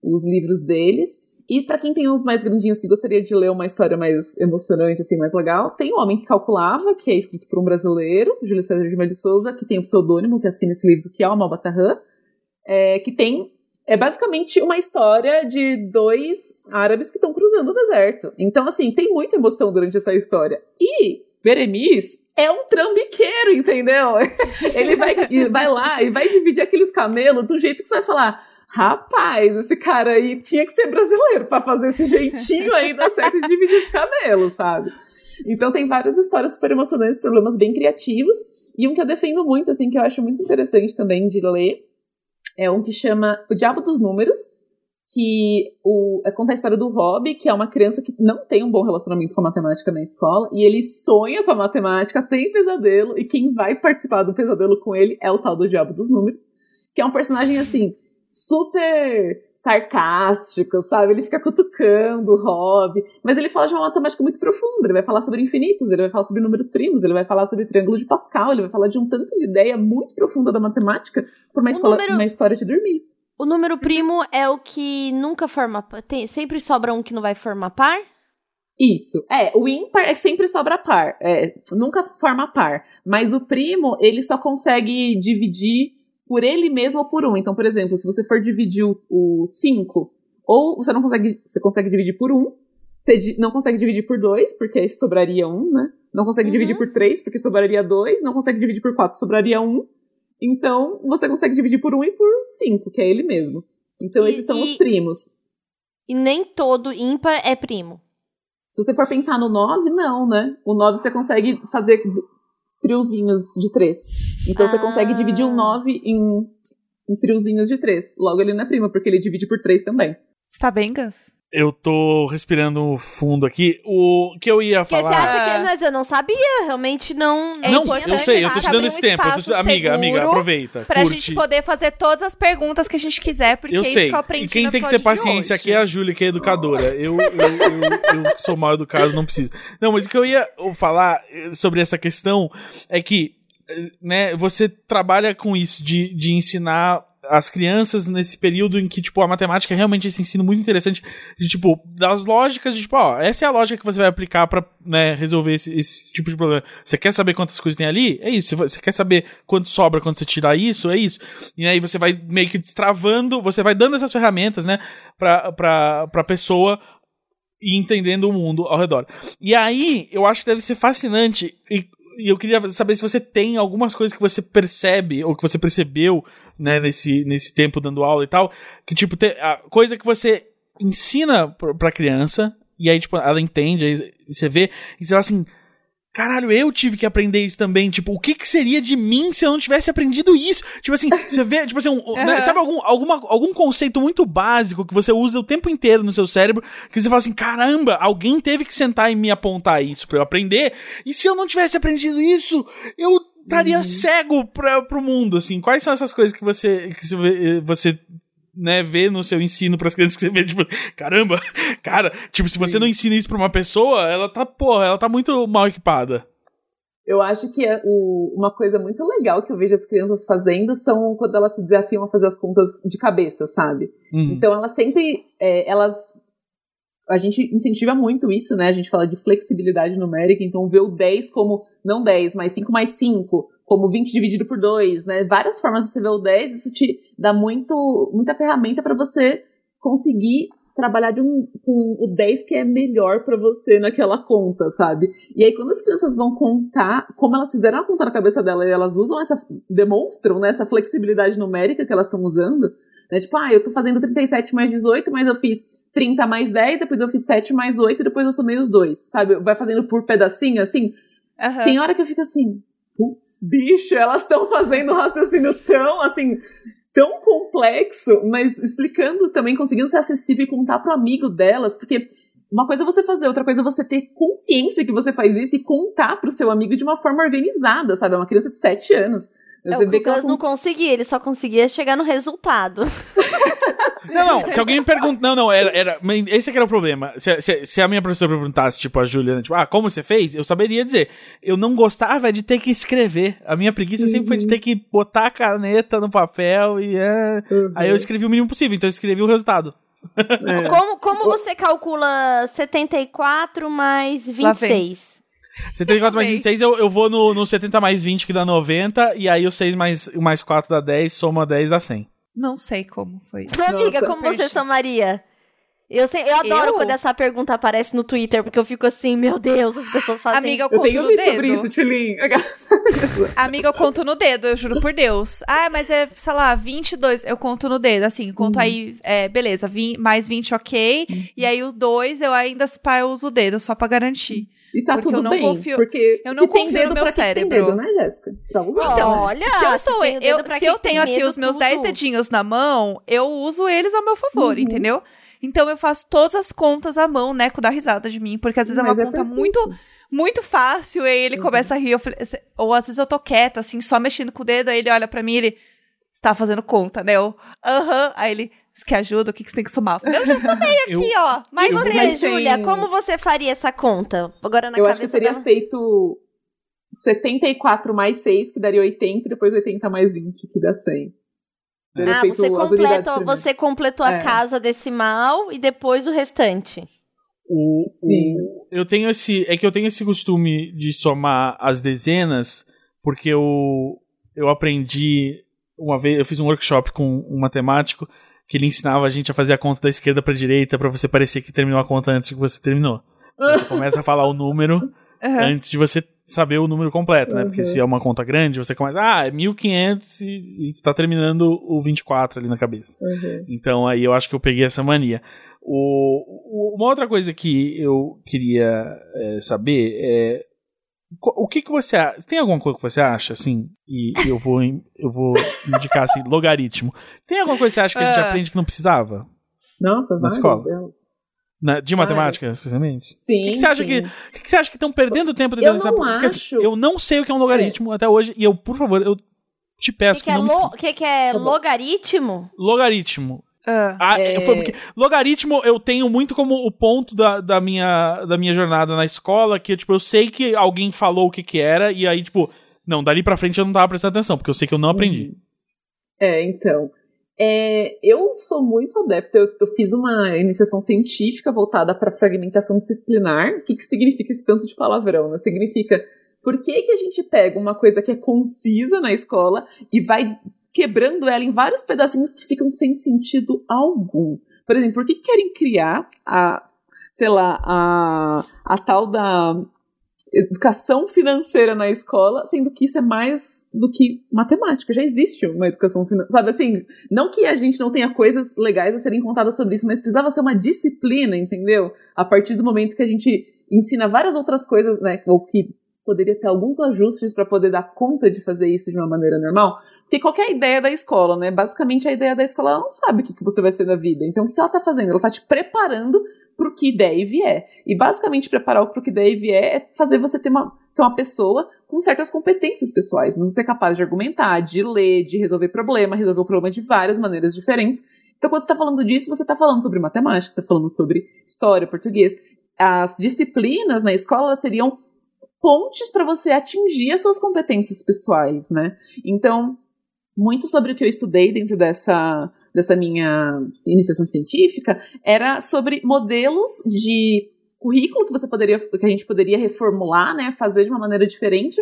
os livros deles. E para quem tem uns mais grandinhos que gostaria de ler uma história mais emocionante, assim, mais legal, tem O Homem que Calculava, que é escrito por um brasileiro, Júlio César de Mello Souza, que tem o pseudônimo que assina esse livro, que é o Malbatarran, é, que tem é basicamente uma história de dois árabes que estão cruzando o deserto. Então, assim, tem muita emoção durante essa história. E Beremis é um trambiqueiro, entendeu? Ele vai, vai lá e vai dividir aqueles camelos do jeito que você vai falar. Rapaz, esse cara aí tinha que ser brasileiro para fazer esse jeitinho aí dar certo de dividir os camelos, sabe? Então tem várias histórias super emocionantes, problemas bem criativos. E um que eu defendo muito, assim, que eu acho muito interessante também de ler, é um que chama O Diabo dos Números, que o, é, conta a história do Rob, que é uma criança que não tem um bom relacionamento com a matemática na escola, e ele sonha com a matemática, tem pesadelo, e quem vai participar do pesadelo com ele é o tal do Diabo dos Números, que é um personagem, assim, super sarcástico, sabe? Ele fica cutucando o Rob, mas ele fala de uma matemática muito profunda. Ele vai falar sobre infinitos, ele vai falar sobre números primos, ele vai falar sobre triângulo de Pascal, ele vai falar de um tanto de ideia muito profunda da matemática por uma, escola, número... uma história de dormir. O número primo é o que nunca forma. Tem, sempre sobra um que não vai formar par? Isso. É, o ímpar é sempre sobra par. É, nunca forma par. Mas o primo, ele só consegue dividir por ele mesmo ou por um. Então, por exemplo, se você for dividir o 5, ou você não consegue, você consegue dividir por um, você não consegue dividir por dois, porque sobraria um, né? Não consegue uhum. dividir por três, porque sobraria dois, não consegue dividir por quatro, sobraria um. Então, você consegue dividir por um e por cinco, que é ele mesmo. Então, e, esses são e, os primos. E nem todo ímpar é primo. Se você for pensar no 9, não, né? O 9 você consegue fazer triozinhos de três. Então ah. você consegue dividir um 9 em, em triozinhos de três. Logo ele não é prima, porque ele divide por três também. Está bem, Gus? Eu tô respirando fundo aqui. O que eu ia falar. Porque você acha que. Mas eu não sabia, realmente não. É não, eu sei, eu tô te dando esse tempo. Tô, amiga, amiga, aproveita. Pra curte. gente poder fazer todas as perguntas que a gente quiser, porque eu é sei. isso que eu aprendi. E quem tem que ter paciência aqui é a Júlia, que é educadora. Eu, eu, eu, eu sou mal educado, não preciso. Não, mas o que eu ia falar sobre essa questão é que né, você trabalha com isso de, de ensinar as crianças nesse período em que, tipo, a matemática é realmente esse ensino muito interessante de, tipo, das lógicas de, tipo, ó, essa é a lógica que você vai aplicar para né, resolver esse, esse, tipo de problema. Você quer saber quantas coisas tem ali? É isso. Você quer saber quanto sobra quando você tirar isso? É isso. E aí você vai meio que destravando, você vai dando essas ferramentas, né, pra, pra, pra pessoa e entendendo o mundo ao redor. E aí, eu acho que deve ser fascinante e e eu queria saber se você tem algumas coisas que você percebe ou que você percebeu né, nesse, nesse tempo dando aula e tal, que tipo, te, a coisa que você ensina pra, criança, e aí, tipo, ela entende, aí você vê, e você fala assim, caralho, eu tive que aprender isso também, tipo, o que que seria de mim se eu não tivesse aprendido isso? Tipo assim, você vê, tipo assim, um, uhum. né, sabe algum, alguma, algum conceito muito básico que você usa o tempo inteiro no seu cérebro, que você fala assim, caramba, alguém teve que sentar e me apontar isso para eu aprender, e se eu não tivesse aprendido isso, eu estaria uhum. cego pra, pro mundo, assim. Quais são essas coisas que você, que você né, vê no seu ensino para as crianças que você vê, tipo, caramba, cara, tipo, se você Sim. não ensina isso pra uma pessoa, ela tá, porra, ela tá muito mal equipada. Eu acho que é o, uma coisa muito legal que eu vejo as crianças fazendo são quando elas se desafiam a fazer as contas de cabeça, sabe? Uhum. Então elas sempre, é, elas a gente incentiva muito isso, né? A gente fala de flexibilidade numérica, então vê o 10 como não 10, mas 5 mais 5, como 20 dividido por 2, né? Várias formas de você ver o 10, isso te dá muito, muita ferramenta para você conseguir trabalhar de um, com o 10 que é melhor para você naquela conta, sabe? E aí, quando as crianças vão contar, como elas fizeram a conta na cabeça dela e elas usam essa, demonstram né, essa flexibilidade numérica que elas estão usando, né? Tipo, ah, eu tô fazendo 37 mais 18, mas eu fiz 30 mais 10, depois eu fiz 7 mais 8, depois eu somei os dois, sabe? Vai fazendo por pedacinho, assim. Uhum. Tem hora que eu fico assim, putz, bicho, elas estão fazendo um raciocínio tão, assim, tão complexo, mas explicando também, conseguindo ser acessível e contar pro amigo delas, porque uma coisa é você fazer, outra coisa é você ter consciência que você faz isso e contar pro seu amigo de uma forma organizada, sabe? É uma criança de 7 anos. Mas É, o Gus não cons- conseguia, ele só conseguia chegar no resultado. Não, não, se alguém me pergunta. Não, não, era. era esse é que era o problema. Se, se- se a minha professora perguntasse, tipo, a Juliana, tipo, ah, como você fez? Eu saberia dizer. Eu não gostava de ter que escrever. A minha preguiça sempre foi de ter que botar a caneta no papel e. é. Uhum. Aí eu escrevi o mínimo possível, então eu escrevi o resultado. É. Como, como você calcula 74 mais Lá vem. 26? 74 mais Também. 26, eu, eu vou no, no 70 mais 20, que dá 90, e aí o 6 mais, o mais 4 dá 10, soma 10 dá 100. Não sei como foi. Sua amiga, Nossa, como você somaria? Eu, sei, eu adoro Eu? quando essa pergunta aparece no Twitter, porque eu fico assim, meu Deus, as pessoas fazem. Amiga, eu Eu conto tenho no vídeo sobre dedo. isso, Tchulin. Amiga, eu conto no dedo, eu juro por Deus. Ah, mas é, sei lá, 22, eu conto no dedo, assim, eu conto aí, é, beleza, vim- mais 20 ok, e aí o 2 eu ainda, pá, eu uso o dedo, só pra garantir. E tá Porque tudo eu não bem, confio- porque eu não confio no meu cérebro. Dedo, né, Jéssica? Então, Olha, se eu estou, eu, se eu tenho aqui os meus tudo. 10 dedinhos na mão, eu uso eles ao meu favor, Uhum. entendeu? Então eu faço todas as contas à mão, né, com dá risada de mim, porque às vezes é uma Mas conta perfeito. muito muito fácil, e aí ele Uhum. começa a rir, eu falei- ou às vezes eu tô quieta, assim, só mexendo com o dedo, aí ele olha pra mim e ele, você tá fazendo conta, né? Eu, aham, aí ele, você quer ajuda? O que, que você tem que somar? Eu eu já somei Eu- aqui, ó, Mas mais Eu- tem- Júlia, como você faria essa conta? Agora na Eu cabeça acho que seria dela. feito 74 mais 6, que daria 80, e depois 80 mais 20, que dá 100. Teria Ah, feito você, primeiro. você completou a É. casa decimal e depois o restante. O, Sim. o- eu tenho esse. É que eu tenho esse costume de somar as dezenas, porque eu, eu aprendi. Uma vez, eu fiz um workshop com um matemático que ele ensinava a gente a fazer a conta da esquerda pra direita pra você parecer que terminou a conta antes que você terminou. Você começa a falar o número Aham. antes de você saber o número completo, né? Porque Uhum. se é uma conta grande, você começa, ah, é 1500 e, está terminando o 24 ali na cabeça. Uhum. Então aí eu acho que eu peguei essa mania. O, o- uma outra coisa que eu queria é, saber é o que que você tem alguma coisa que você acha assim e eu vou eu vou indicar assim logaritmo. Tem alguma coisa que você acha que a gente Ah. aprende que não precisava Nossa, Na escola? Na- de matemática especialmente? Sim. O que, que você acha sim. que o que, que você acha que estão perdendo tempo Eu tentando não? Porque, assim, acho. eu não sei o que é um logaritmo até hoje e eu por favor eu te O peço que, que, que, é não lo- explique. que, que é Tá logaritmo? logaritmo Ah. Ah, É. foi porque logaritmo eu tenho muito como o ponto da, da, minha, da minha jornada na escola, que tipo, eu sei que alguém falou o que que era, e aí, tipo, não, dali pra frente eu não tava prestando atenção, porque eu sei que eu não aprendi. É, então. É, eu sou muito adepta, eu, eu fiz uma iniciação científica voltada para fragmentação disciplinar. O que, que significa esse tanto de palavrão? Né? Significa por que, que a gente pega uma coisa que é concisa na escola e vai quebrando ela em vários pedacinhos que ficam sem sentido algum. Por exemplo, por que que querem criar a, sei lá, a, a tal da educação financeira na escola, sendo que isso é mais do que matemática. Já existe uma educação financeira. Sabe assim, não que a gente não tenha coisas legais a serem contadas sobre isso, mas precisava ser uma disciplina, entendeu? A partir do momento que a gente ensina várias outras coisas, né? Ou que poderia ter alguns ajustes para poder dar conta de fazer isso de uma maneira normal. Porque qualquer ideia da escola, né? Basicamente a ideia da escola ela não sabe o que, que você vai ser na vida. Então o que, que ela tá fazendo? Ela tá te preparando pro que der e vier. E basicamente preparar pro que der e vier é fazer você ter uma, ser uma pessoa com certas competências pessoais, não ser capaz de argumentar, de ler, de resolver problema, resolver o problema de várias maneiras diferentes. Então quando você tá falando disso, você tá falando sobre matemática, tá falando sobre história, português. As disciplinas na escola seriam pontes para você atingir as suas competências pessoais, né? Então, muito sobre o que eu estudei dentro dessa, dessa minha iniciação científica era sobre modelos de currículo que você poderia, que a gente poderia reformular, né, fazer de uma maneira diferente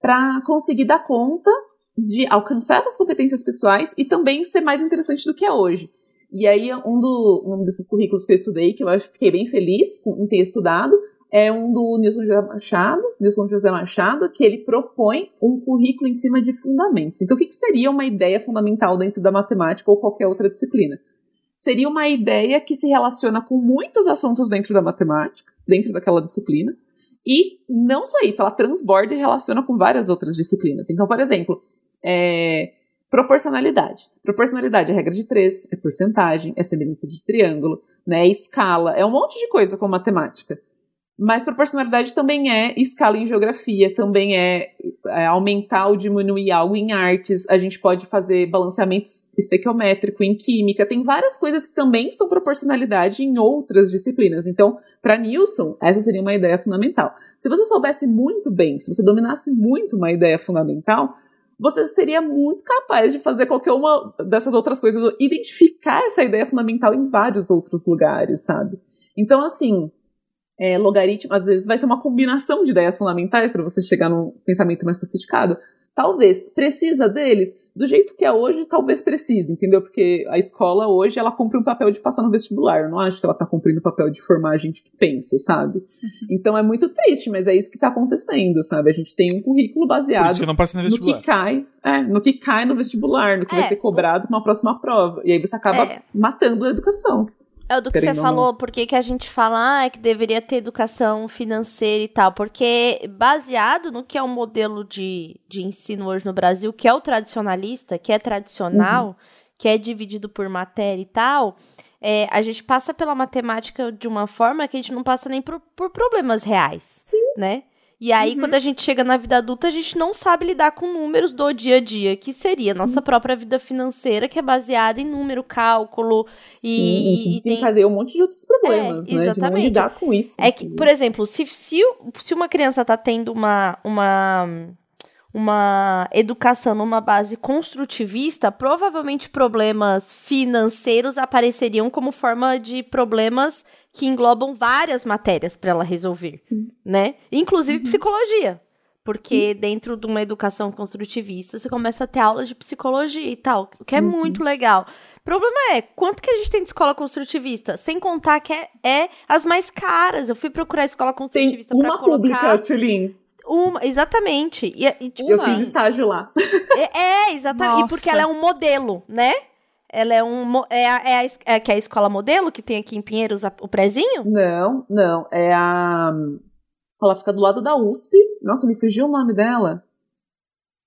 para conseguir dar conta de alcançar essas competências pessoais e também ser mais interessante do que é hoje. E aí um, do, um desses currículos que eu estudei, que eu acho, fiquei bem feliz em ter estudado, é um do Nilson José Machado, Nilson José Machado, que ele propõe um currículo em cima de fundamentos. Então, o que, que seria uma ideia fundamental dentro da matemática ou qualquer outra disciplina? Seria uma ideia que se relaciona com muitos assuntos dentro da matemática, dentro daquela disciplina, e não só isso, ela transborda e relaciona com várias outras disciplinas. Então, por exemplo, é, proporcionalidade. Proporcionalidade é regra de três, é porcentagem, é semelhança de triângulo, né, é escala, é um monte de coisa com matemática. Mas proporcionalidade também é escala em geografia, também é, é, aumentar ou diminuir algo em artes. A gente pode fazer balanceamento estequiométrico em química. Tem várias coisas que também são proporcionalidade em outras disciplinas. Então, para Nilson, essa seria uma ideia fundamental. Se você soubesse muito bem, se você dominasse muito uma ideia fundamental, você seria muito capaz de fazer qualquer uma dessas outras coisas, identificar essa ideia fundamental em vários outros lugares, sabe? Então, assim, é, logaritmo, às vezes vai ser uma combinação de ideias fundamentais para você chegar num pensamento mais sofisticado. Talvez precisa deles do jeito que é hoje, talvez precise, entendeu? Porque a escola hoje ela cumpre um papel de passar no vestibular. Eu não acho que ela tá cumprindo o papel de formar a gente que pensa, sabe? Então é muito triste, mas é isso que tá acontecendo, sabe? A gente tem um currículo baseado que no, no, que cai, é, no que cai no vestibular, no que é. vai ser cobrado numa próxima prova. E aí você acaba é. matando a educação. É do que você falou, por que, a gente fala ah, que deveria ter educação financeira e tal? Porque baseado no que é o modelo de, de ensino hoje no Brasil, que é o tradicionalista, que é tradicional, uhum. que é dividido por matéria e tal, é, a gente passa pela matemática de uma forma que a gente não passa nem por, por problemas reais, Sim. né? E aí, uhum. quando a gente chega na vida adulta, a gente não sabe lidar com números do dia a dia, que seria a nossa uhum. própria vida financeira, que é baseada em número, cálculo Sim, e. Isso desencadeia um monte de outros problemas, é, né? Exatamente. De não lidar com isso. É que, por exemplo, se, se, se uma criança está tendo uma. uma uma educação numa base construtivista, provavelmente problemas financeiros apareceriam como forma de problemas que englobam várias matérias para ela resolver, Sim. né? Inclusive uhum. psicologia. Porque Sim. dentro de uma educação construtivista, você começa a ter aulas de psicologia e tal, o que é uhum. muito legal. O problema é, quanto que a gente tem de escola construtivista? Sem contar que é, é as mais caras. Eu fui procurar escola construtivista para colocar... Uma pública, Tulin. Uma, exatamente. E, e, tipo, eu fiz estágio lá. É, é exatamente. E porque ela é um modelo, né? Ela é um. É a, é, a, é que é a escola modelo que tem aqui em Pinheiros a, o prezinho? Não, não. É a. Ela fica do lado da USP. Nossa, me fugiu o nome dela.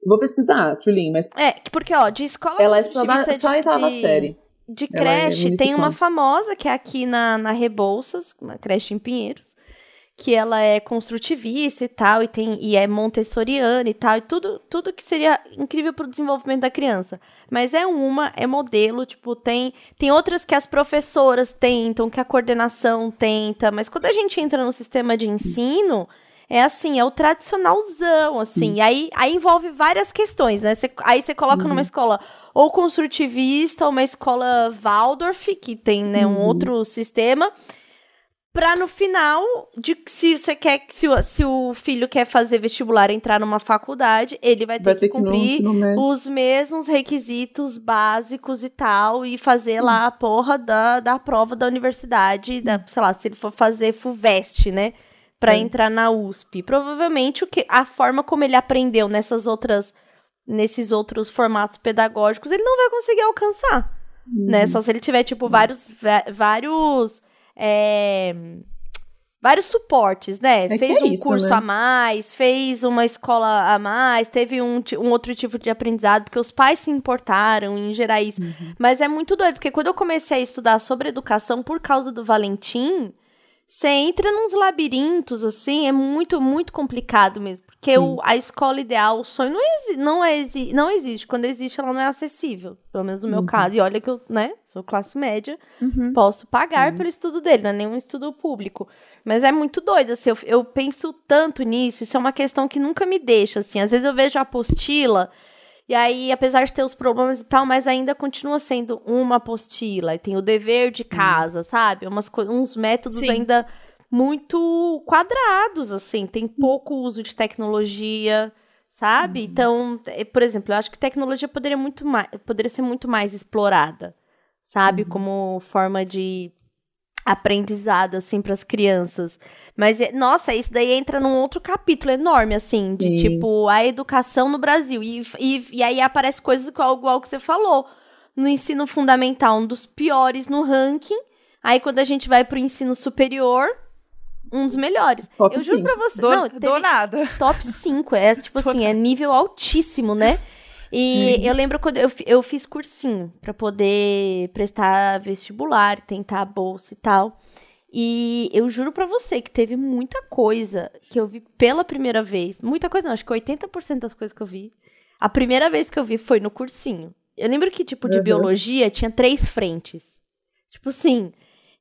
Vou pesquisar, Tulin, mas. É, porque, ó, de escola. Ela é só, da, só oitava de, série. De é creche, é tem uma famosa que é aqui na, na Rebouças, uma creche em Pinheiros que ela é construtivista e tal, e tem e é montessoriana e tal, e tudo, tudo que seria incrível para o desenvolvimento da criança. Mas é uma, é modelo, tipo, tem tem outras que as professoras tentam, que a coordenação tenta, mas quando a gente entra no sistema de ensino, é assim, é o tradicionalzão, assim. E aí, aí envolve várias questões, né? Cê, aí você coloca uhum. numa escola ou construtivista, ou uma escola Waldorf, que tem, né, um uhum. outro sistema Pra no final, de, se você quer se o, se o filho quer fazer vestibular entrar numa faculdade, ele vai ter, vai ter que cumprir que os mesmos requisitos básicos e tal, e fazer hum. lá a porra da, da prova da universidade, da, sei lá, se ele for fazer FUVEST, né? Pra Sim. entrar na USP. Provavelmente o que a forma como ele aprendeu nessas outras nesses outros formatos pedagógicos, ele não vai conseguir alcançar, hum. né? Uhum. Só se ele tiver tipo vários vários é, vários suportes, né? É fez é um isso, curso né? a mais, fez uma escola a mais, teve um, um outro tipo de aprendizado, porque os pais se importaram em gerar isso. Uhum. Mas é muito doido, porque quando eu comecei a estudar sobre educação por causa do Valentim, você entra nos labirintos, assim, é muito, muito complicado mesmo. Porque o, a escola ideal, o sonho, não, exi não, exi não existe. Quando existe, ela não é acessível. Pelo menos no meu uhum. caso. E olha que eu, né, sou classe média, uhum. posso pagar Sim. pelo estudo dele, não é nenhum estudo público. Mas é muito doido, assim, eu, eu penso tanto nisso, isso é uma questão que nunca me deixa, assim. Às vezes eu vejo a apostila e aí, apesar de ter os problemas e tal, mas ainda continua sendo uma apostila. E tem o dever de Sim. casa, sabe? Umas, uns métodos Sim. ainda muito quadrados, assim. Tem Sim. pouco uso de tecnologia, sabe? Então, é, por exemplo, eu acho que tecnologia poderia, muito mais, poderia ser muito mais explorada, sabe? Uhum. Como forma de aprendizado, assim, para as crianças. Mas, é, nossa, isso daí entra num outro capítulo enorme, assim, de Sim. tipo, a educação no Brasil. E, e, e aí aparece coisas igual, igual que você falou. No ensino fundamental, um dos piores no ranking. Aí, quando a gente vai pro ensino superior, um dos melhores. Top eu juro pra você. Do, não, do nada. Top 5. É tipo assim, é nível altíssimo, né? E Sim. eu lembro quando eu, eu fiz cursinho para poder prestar vestibular, tentar a bolsa e tal. E eu juro pra você que teve muita coisa que eu vi pela primeira vez. Muita coisa não, acho que 80% das coisas que eu vi. A primeira vez que eu vi foi no cursinho. Eu lembro que, tipo, de Uhum. biologia tinha três frentes. Tipo assim,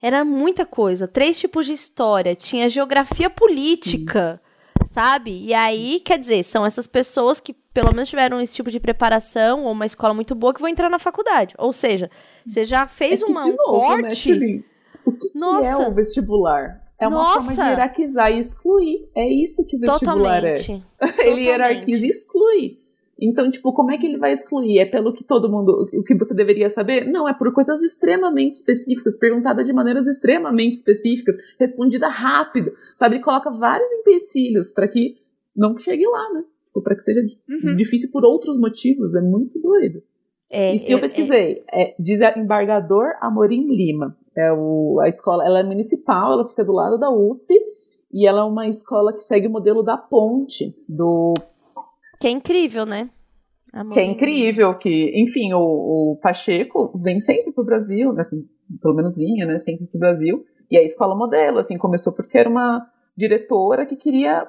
era muita coisa. Três tipos de história. Tinha geografia política, sabe? E aí, quer dizer, são essas pessoas que pelo menos tiveram esse tipo de preparação ou uma escola muito boa que vão entrar na faculdade. Ou seja, você já fez é que, uma, um novo, né, corte. Tulin? O que, que é Nossa. o vestibular? É uma forma de Nossa. hierarquizar e excluir. É isso que o vestibular Totalmente. é. Ele Totalmente. hierarquiza e exclui. Então, tipo, como é que ele vai excluir? É pelo que todo mundo. O que você deveria saber? Não, é por coisas extremamente específicas, perguntada de maneiras extremamente específicas, respondida rápido. Sabe? Ele coloca vários empecilhos para que não chegue lá, né? Tipo, pra que seja Uhum. difícil por outros motivos. É muito doido. É, Isso que eu é- pesquisei. É, diz a embargador Amorim Lima. É o, a escola, ela é municipal, ela fica do lado da USP e ela é uma escola que segue o modelo da ponte do Que é incrível, né? Amor. que é incrível, que, enfim, o, o Pacheco vem sempre pro Brasil, assim, pelo menos vinha, né, sempre pro Brasil, e a escola modelo, assim, começou porque era uma diretora que queria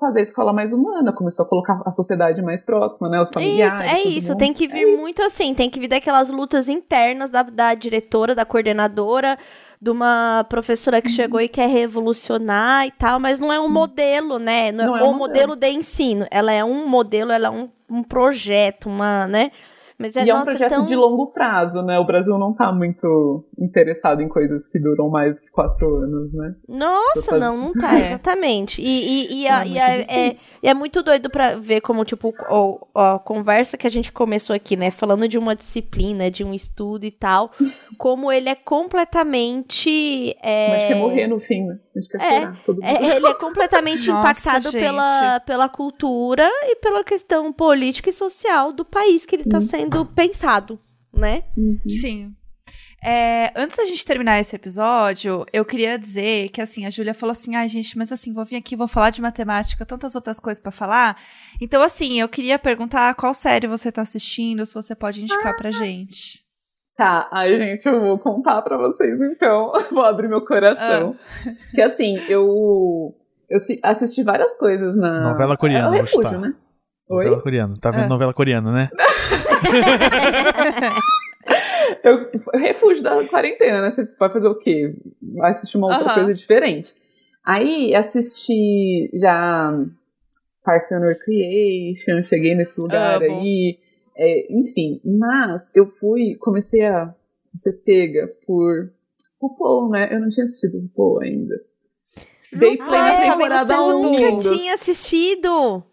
fazer a escola mais humana, começou a colocar a sociedade mais próxima, né, os familiares. Isso, é isso. mundo. Tem que vir É isso. muito assim. Tem que vir daquelas lutas internas da, da diretora, da coordenadora, de uma professora que chegou e quer revolucionar e tal, mas não é um modelo, né? Não, Não é é o um modelo de ensino. Ela é um modelo, ela é um, um projeto, uma, né? Mas é, e é um projeto tão... de longo prazo, né? O Brasil não tá muito interessado em coisas que duram mais de quatro anos, né? Nossa, Tô não, não tá, É. exatamente. E, e, e, a- É e muito a- é, e é muito doido pra ver como, tipo, o- a conversa que a gente começou aqui, né? Falando de uma disciplina, de um estudo e tal, como ele é completamente. É, Mas a quer morrer no fim, né? A gente quer É, chorar. Todo mundo. é, ele é completamente Nossa, impactado gente. pela, pela cultura e pela questão política e social do país que ele tá sendo pensado, né? Uhum. Sim. É, antes da gente terminar esse episódio, eu queria dizer que assim, a Júlia falou assim: ai, gente, mas assim, vou vir aqui, vou falar de matemática, tantas outras coisas pra falar. Então, assim, eu queria perguntar qual série você tá assistindo, se você pode indicar pra gente. Tá, aí, gente, eu vou contar pra vocês, então. Vou abrir meu coração. Ah. Que assim, eu. Eu si- assisti várias coisas na. Novela coreana, É o vou refúgio, chutar. né? Oi? Novela coreana. Tá vendo Ah. novela coreana, né? Eu, refúgio da quarentena, né? Você vai fazer o quê? Vai assistir uma outra coisa diferente. Aí assisti já Parks and Recreation, cheguei nesse lugar Amo. aí. É, enfim, mas eu fui, comecei a ser pega por RuPaul, né? Eu não tinha assistido RuPaul ainda. Dei play na Ai, tá temporada vendo 1. tudo. Nunca tinha assistido.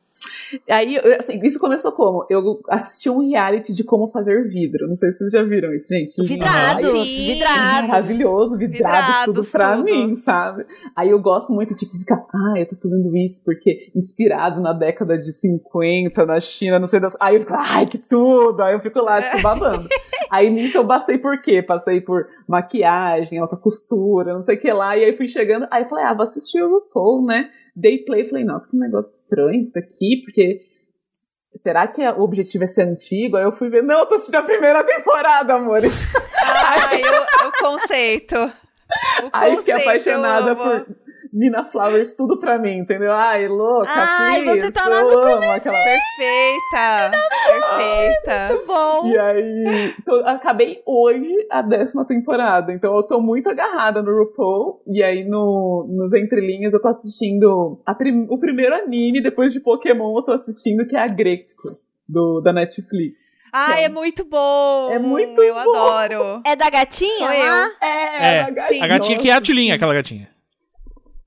Aí, assim, isso começou como? Eu assisti um reality de como fazer vidro. Não sei se vocês já viram isso, gente. Vidrados, Ai, vidrados. Maravilhoso, vidrados, Vidrados, tudo pra tudo. mim, sabe? Aí eu gosto muito de ficar, ah, eu tô fazendo isso porque inspirado na década de 50, na China, não sei das. Aí eu fico, ai, que tudo! Aí eu fico lá, tipo, babando. aí nisso eu passei por quê? Passei por maquiagem, alta costura, não sei o que lá. E aí fui chegando, aí eu falei, ah, vou assistir o RuPaul, né? Dei play, falei, nossa, que negócio estranho isso daqui, porque será que o objetivo é ser antigo? Aí eu fui ver, não, eu tô assistindo a primeira temporada, amores. Ai, o, o conceito. O Aí fiquei conceito, eu apaixonada por Nina Flowers, tudo pra mim, entendeu? Ai, louca, Ai, please, você tá lá eu no amo aquela... Perfeita! Perfeita! Muito bom. E aí, tô- acabei hoje a décima temporada, então eu tô muito agarrada no RuPaul, e aí no, nos entrelinhas eu tô assistindo a prim- o primeiro anime, depois de Pokémon eu tô assistindo, que é a Gretzko, do, da Netflix. Ai, é muito bom! É muito Eu bom. adoro! É da gatinha Sou lá? É, É, a sim. A gatinha que é a Tulinha, aquela gatinha.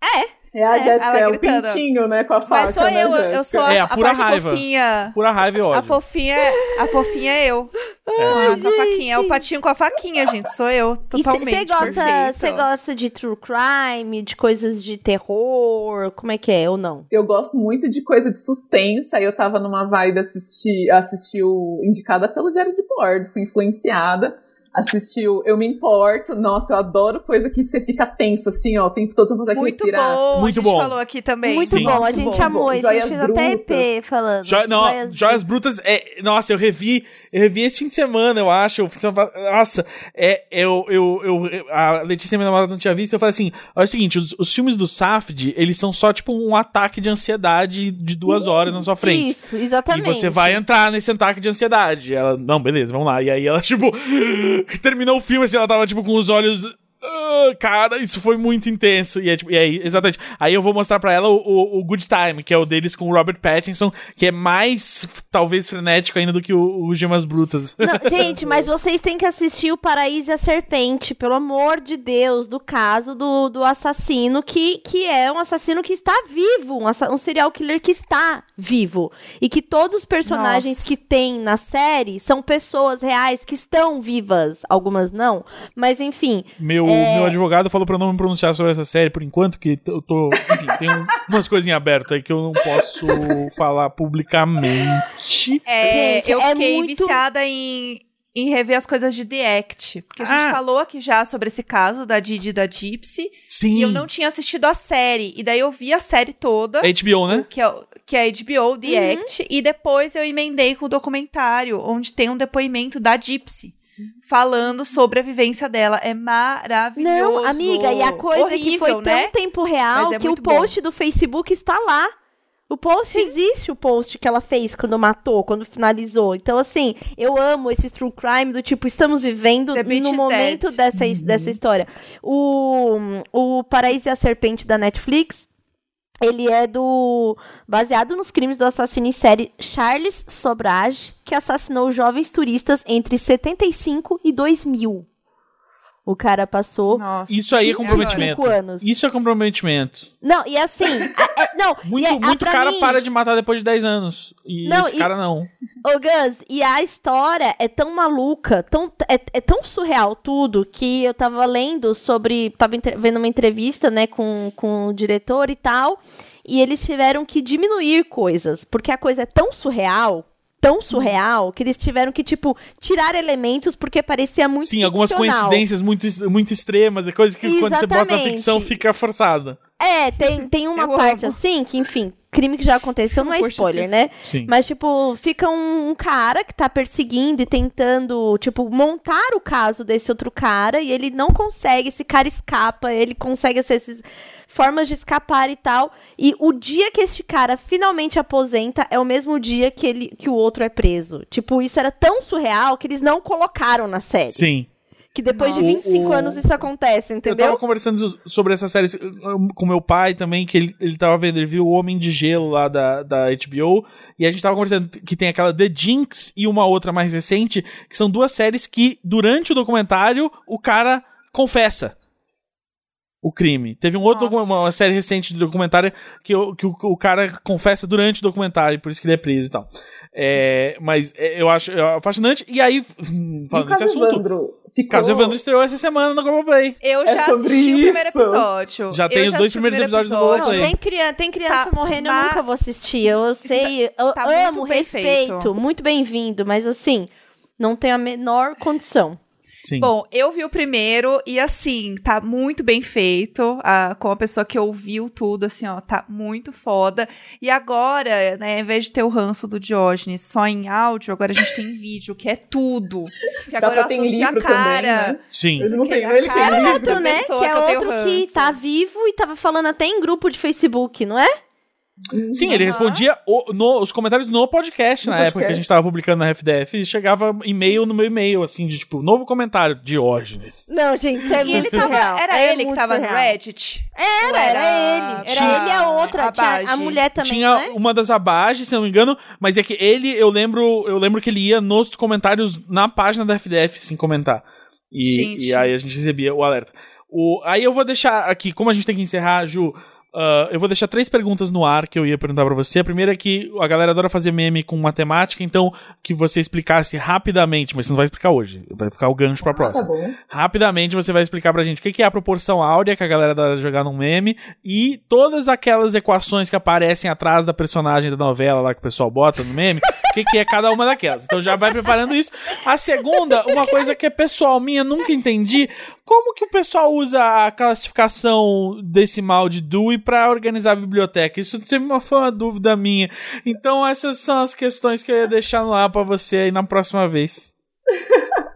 É a É, Jéssica, ela é o gritando. pintinho, né, com a faca, Mas sou né, eu, eu sou a, É, a a pura parte raiva. fofinha. Pura raiva e A ódio. fofinha, a fofinha é eu. Com a, com a faquinha. É o patinho com a faquinha, gente. Sou eu, E totalmente. você gosta, gosta de true crime, de coisas de terror? Como é que é ou não? Eu gosto muito de coisa de suspense, aí eu tava numa vibe assistir, assistir o Indicada pelo Diário de Bordo, fui influenciada. Assistiu Eu Me Importo. Nossa, eu adoro coisa que você fica tenso, assim, ó, o tempo todo você não consegue Muito respirar. bom. Muito a gente bom. falou aqui também. Muito Sim. bom, a gente bom, amou bom. isso. Joias Eu fiz até. EP falando. Jo- não, Joias Joias Brutas, é, nossa, eu revi, eu revi esse fim de semana, eu acho. semana- nossa, é, eu, eu, eu, a Letícia, minha namorada, não tinha visto. Eu falei assim: olha é o seguinte, os, os filmes do Safd, eles são só tipo um ataque de ansiedade de duas horas na sua frente. Isso, exatamente. E você vai entrar nesse ataque de ansiedade. Ela, não, beleza, vamos lá. E aí ela, tipo, terminou o filme assim, ela tava, tipo, com os olhos. "Ah, cara, isso foi muito intenso. E, é, tipo, e aí, exatamente. Aí eu vou mostrar pra ela o, o, o Good Time, que é o deles com o Robert Pattinson, que é mais, talvez, frenético ainda do que o, o Gemas Brutas. Não, gente, mas vocês têm que assistir o Paraíso e a Serpente, pelo amor de Deus, do caso do, do assassino, que, que é um assassino que está vivo, um, um serial killer que está vivo. E que todos os personagens Nossa. que tem na série são pessoas reais que estão vivas. Algumas não, mas enfim. Meu, É. meu advogado falou pra eu não me pronunciar sobre essa série por enquanto, que eu tô. Enfim, tem um- umas coisinhas abertas aí que eu não posso falar publicamente. É, Gente, eu é fiquei muito- viciada em, em rever as coisas de The Act. Porque a gente Ah. falou aqui já sobre esse caso da Didi e da Gypsy. Sim. E eu não tinha assistido a série. E daí eu vi a série toda. HBO, né? Que é, o- que é a HBO, The Act, e depois eu emendei com o documentário, onde tem um depoimento da Gypsy, falando sobre a vivência dela. É maravilhoso. Não, amiga, e a coisa é que foi Horrível, tão né? tempo real é que o post do Facebook está lá. O post existe, o post que ela fez quando matou, quando finalizou. Então, assim, eu amo esse true crime do tipo, estamos vivendo The no momento dead. dessa, dessa história. O, o Paraíso e a Serpente da Netflix, ele é do. baseado nos crimes do assassino em série Charles Sobrage, que assassinou jovens turistas entre 75 e 2000. O cara passou Nossa. Isso aí é 25 comprometimento. anos. Isso é comprometimento. Não, e assim, a- é- não, Muito, e a- muito cara mim, para de matar depois de 10 anos. E Não, esse e- cara não. Ô, Gus, e a história é tão maluca, tão, é, é tão surreal tudo, que eu tava lendo sobre. Tava vendo uma entrevista, né, com, com o diretor e tal. E eles tiveram que diminuir coisas, porque a coisa é tão surreal. Tão surreal que eles tiveram que, tipo, tirar elementos porque parecia muito Sim, algumas ficcional. coincidências muito, muito extremas, é coisa que quando você bota na Exatamente. ficção fica forçada. É, tem, tem uma Eu parte amo. assim que, enfim, crime que já aconteceu, não é spoiler, né? Sim. Mas, tipo, fica um, um cara que tá perseguindo e tentando, tipo, montar o caso desse outro cara e ele não consegue, esse cara escapa, ele consegue essas formas de escapar e tal. E o dia que este cara finalmente aposenta é o mesmo dia que, ele, que o outro é preso. Tipo, isso era tão surreal que eles não colocaram na série. Sim. Que depois de Nossa. 25 O- anos isso acontece, Eu entendeu? tava conversando sobre essa série com meu pai também, que ele, ele tava vendo, ele viu o Homem de Gelo lá da, da HBO, e a gente tava conversando que tem aquela The Jinx e uma outra mais recente, que são duas séries que, durante o documentário, o cara confessa o crime. Teve um outro uma série recente de documentário que, o, que o, o cara confessa durante o documentário, por isso que ele é preso e tal. É, mas é, eu acho é, fascinante. E aí, falando desse assunto, Evandro ficou... Caso Evandro estreou essa semana no Globoplay. Eu É já assisti o primeiro episódio. Já Eu tem os dois assisti o primeiros primeiro episódios do episódio. Globoplay. Não, tem, cria- tem criança Está morrendo, eu nunca vou assistir. Eu sei, eu tá amo, respeito, feito. muito bem-vindo, mas assim, não tenho a menor condição. Sim. Bom, eu vi o primeiro e assim, tá muito bem feito. Ah, com a pessoa que ouviu tudo, assim, ó, tá muito foda. E agora, né, ao invés de ter o ranço do Diógenes só em áudio, agora a gente tem vídeo, que é tudo. Porque Dá agora eu associo a livro cara. também, né? Sim. Ele não tem, a ele cara tem é livro. Outro, né? Que é que tenho outro que tá vivo e tava falando até em grupo de Facebook, não é? Sim, ele respondia o- no- os comentários no podcast No na podcast. época que a gente tava publicando na FDF e chegava e-mail no meu e-mail, assim, de tipo, novo comentário, Diógenes. Não, gente, isso é E ele muito tava. surreal. Era É ele que tava no surreal. Reddit? Era, Ou era ele. Era Tinha ele e a outra. a tinha a mulher também, Tinha não é? uma das abaixo, se eu não me engano, mas é que ele, eu lembro, eu lembro que ele ia nos comentários na página da FDF, sem comentar. E, Gente. e aí a gente recebia o alerta. O, aí eu vou deixar aqui, como a gente tem que encerrar, Ju, ah, eu vou deixar três perguntas no ar que eu ia perguntar pra você. A primeira é que a galera adora fazer meme com matemática, então que você explicasse rapidamente, mas você não vai explicar hoje, vai ficar o gancho pra Tá próxima. bom. Rapidamente você vai explicar pra gente o que é a proporção áurea que a galera adora jogar num meme e todas aquelas equações que aparecem atrás da personagem da novela lá que o pessoal bota no meme, o que, que é cada uma daquelas. Então já vai preparando isso. A segunda, uma coisa que é pessoal minha, nunca entendi, como que o pessoal usa a classificação decimal de Dewey pra organizar a biblioteca? Isso sempre foi uma dúvida minha. Então essas são as questões que eu ia deixar no ar pra você aí na próxima vez.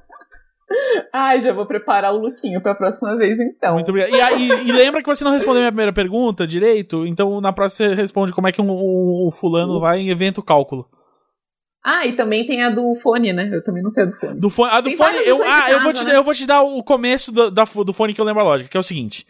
Ai, já vou preparar o lookinho pra próxima vez, então. Muito obrigado. E, aí, e lembra que você não respondeu a minha primeira pergunta direito? Então na próxima você responde como é que um, um- o fulano vai em evento cálculo. Ah, e também tem a do fone, né? Eu também não sei a do fone. Do fone, a do Tem fone, eu, ah, eu vou, casa, te, né? eu vou te dar o começo do, da, do fone que eu lembro a lógica, que é o seguinte: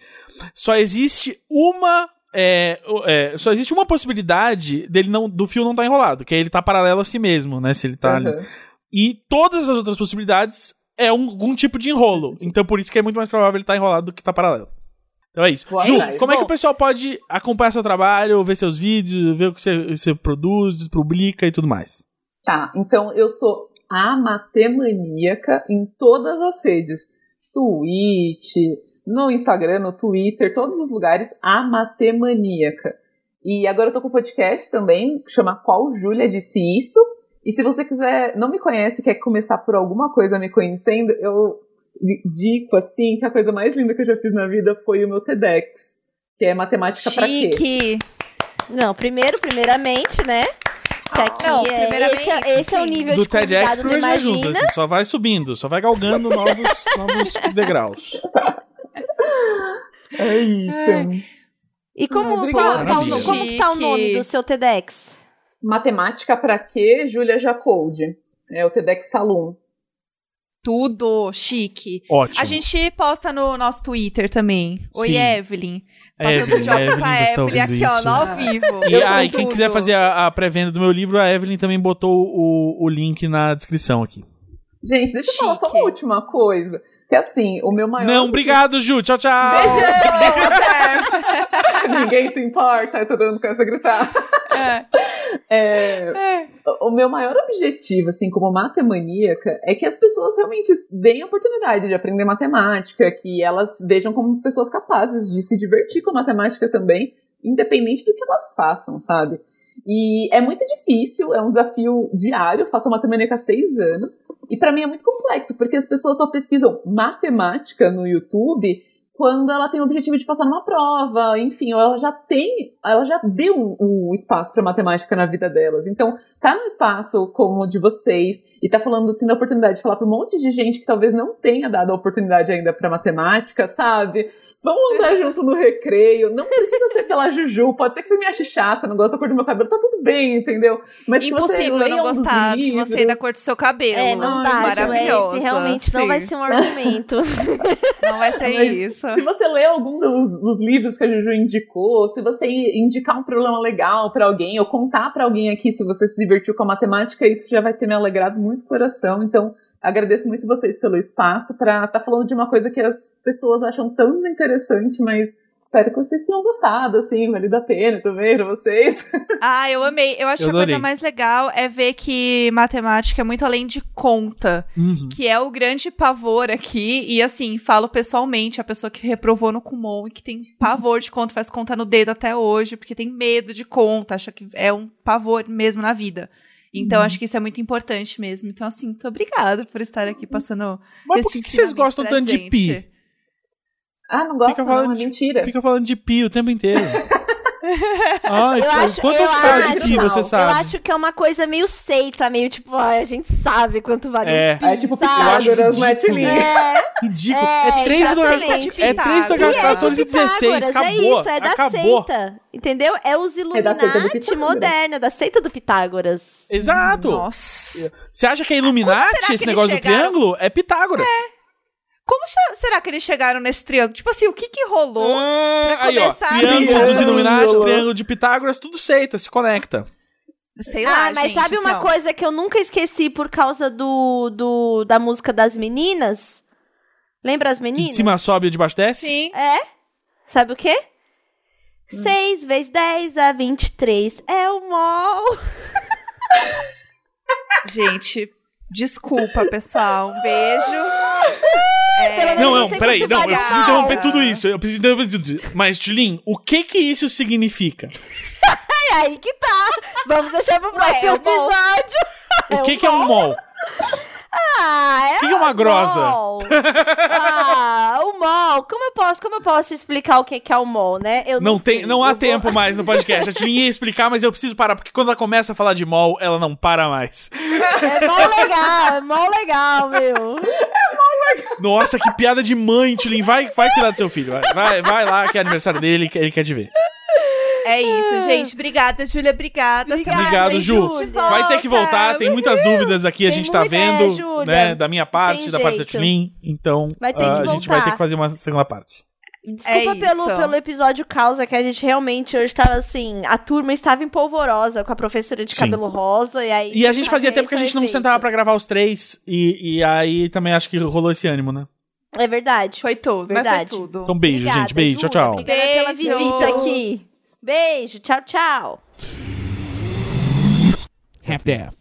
só existe uma. é, é, só existe uma possibilidade dele não, do fio não estar enrolado, que é ele tá paralelo a si mesmo, né? Se ele tá ali. Aham. E todas as outras possibilidades é um, algum tipo de enrolo. Então por isso que é muito mais provável ele estar enrolado do que tá paralelo. Então é isso. Vou Ju, como é que o pessoal pode acompanhar seu trabalho, ver seus vídeos, ver o que você, você produz, publica e tudo mais? Tá, então eu sou a matemaníaca em todas as redes. Twitch, no Instagram, no Twitter, todos os lugares, a matemaníaca. E agora eu tô com um podcast também, chama Qual Júlia Disse Isso. E se você quiser, não me conhece, quer começar por alguma coisa me conhecendo, eu dico assim que a coisa mais linda que eu já fiz na vida foi o meu TEDx, que é matemática pra quê? Não, primeiro, primeiramente, né? Que aqui Não, é, primeiramente, esse, é, esse é o nível Do de convidado TEDx do Imagina. assim, só vai subindo, só vai galgando novos, novos degraus. É isso. E como, Obrigada. qual, qual- como que tá o nome do seu TEDx? Matemática pra quê, Júlia Jacoldi? É o TEDx Salum. Tudo chique. Ótimo. A gente posta no nosso Twitter também. Oi, Sim. Evelyn. Passando Evelyn, o job Evelyn, pra Evelyn ouvindo aqui, ó, isso? no ao vivo. E ah, e com quem quiser fazer a, a pré-venda do meu livro, a Evelyn também botou o, o link na descrição aqui. Gente, deixa eu falar só Chique. uma última coisa. Que assim, o meu maior. Não, obrigado, Ju. Tchau, tchau. Beijão! Ninguém se importa, eu tô dando começa a gritar. É. É, o meu maior objetivo, assim, como matemaníaca, é que as pessoas realmente deem a oportunidade de aprender matemática, que elas vejam como pessoas capazes de se divertir com matemática também, independente do que elas façam, sabe? E é muito difícil, é um desafio diário, eu faço matemaníaca há seis anos, e pra mim é muito complexo, porque as pessoas só pesquisam matemática no YouTube quando ela tem o objetivo de passar numa prova, enfim, ela já tem, ela já deu o espaço para matemática na vida delas. Então, tá num espaço como o de vocês e tá falando, tendo a oportunidade de falar para um monte de gente que talvez não tenha dado a oportunidade ainda para matemática, sabe? Vamos andar junto no recreio. Não precisa ser pela Juju. Pode ser que você me ache chata, não gosta da cor do meu cabelo. Tá tudo bem, entendeu? Mas você Impossível leia não gostar de você e da livros. cor do seu cabelo. É, não dá, Ju, Maravilhosa. esse realmente não Sim. vai ser um argumento. Não vai ser Mas isso. Se você ler algum dos, dos livros que a Juju indicou, se você indicar um problema legal pra alguém, ou contar pra alguém aqui se você se divertiu com a matemática, isso já vai ter me alegrado muito o coração. Então, agradeço muito vocês pelo espaço pra estar falando de uma coisa que as pessoas acham tão interessante, mas espero que vocês tenham gostado, assim, vale a pena também pra vocês. Ah, eu amei. Eu acho Eu que a coisa mais legal é ver que matemática é muito além de conta, Uhum. que é o grande pavor aqui. E assim, falo pessoalmente, a pessoa que reprovou no Kumon e que tem pavor de conta, faz conta no dedo até hoje, porque tem medo de conta, acha que é um pavor mesmo na vida. Então, acho que isso é muito importante mesmo. Então, assim, muito obrigada por estar aqui passando. Mas por esse que, que vocês gostam tanto de gente. pi? Ah, não gosto, Fica não, falando é de- mentira. Fica falando de pi o tempo inteiro. Ai, Eu acho, quantas de acho- pi você sabe? Eu acho que é uma coisa meio seita, meio tipo, ai, a gente sabe quanto vale É. um pi, É tipo sabe? Eu acho Pitágoras, ridículo. Metilinha. É, Ridículo. É, É 3 do exatamente. é 3 do E é de 14 e 16. Pitágoras, Acabou. É isso, é da acabou. seita. Entendeu? É os da seita do Illuminati Pitágoras. moderna, da seita do Pitágoras. Exato. Nossa. Você acha que é Illuminati será que esse negócio do triângulo? É Pitágoras. Como será que eles chegaram nesse triângulo? Tipo assim, o que que rolou? Ah, pra aí, ó. começar, Triângulo triângulo. dos Illuminati, triângulo de Pitágoras, tudo seita, se conecta. Sei lá, ah, mas gente, sabe uma assim, coisa que eu nunca esqueci por causa do, do da música das meninas? Lembra as meninas? cima sobe e de baixo desce? Sim. É? Sabe o quê? 6 vezes 10 dá 23. É o mol. Gente, desculpa, pessoal. Um beijo. Menos Não, não, peraí, não, eu preciso interromper tudo isso. Eu preciso interromper tudo isso. Mas, Tilin, o que que isso significa? É aí que tá. Vamos deixar pro próximo é o mol. episódio. O que que é um mol? Ah, é O que que é uma grosa? mol. ah, o mol. Como eu posso, como eu posso explicar o que é o mol, né? Eu Não, tem, sei. não há Eu vou- tempo mais no podcast. A Tilin ia explicar, mas eu preciso parar, porque quando ela começa a falar de mol, ela não para mais. É mó legal, é mó legal, meu. Nossa, que piada de mãe, Tilin. Vai, vai cuidar do seu filho. Vai, vai, vai lá, que é aniversário dele, que ele quer te ver. É isso, gente. Obrigada, Júlia. Obrigada. Obrigada, Obrigado, Ju. Vai ter que voltar, tem muitas dúvidas aqui, a Tem gente tá muita- é, vendo, Júlia. né, da minha parte, Tem da parte da jeito. Tilin. Então, ah, a gente vai ter que fazer uma segunda parte. Desculpa É pelo, pelo episódio causa, que a gente realmente hoje tava assim, a turma estava empolvorosa com a professora de Sim. cabelo rosa, e aí... E a gente fazia tempo que a gente não efeito. sentava pra gravar os três, e, e aí também acho que rolou esse ânimo, né? É verdade. Foi tudo, Verdade. mas foi tudo. Então, beijo, Obrigada, gente. Beijo, tchau, tchau. Obrigada pela visita aqui. Beijo, tchau, tchau. half-daff.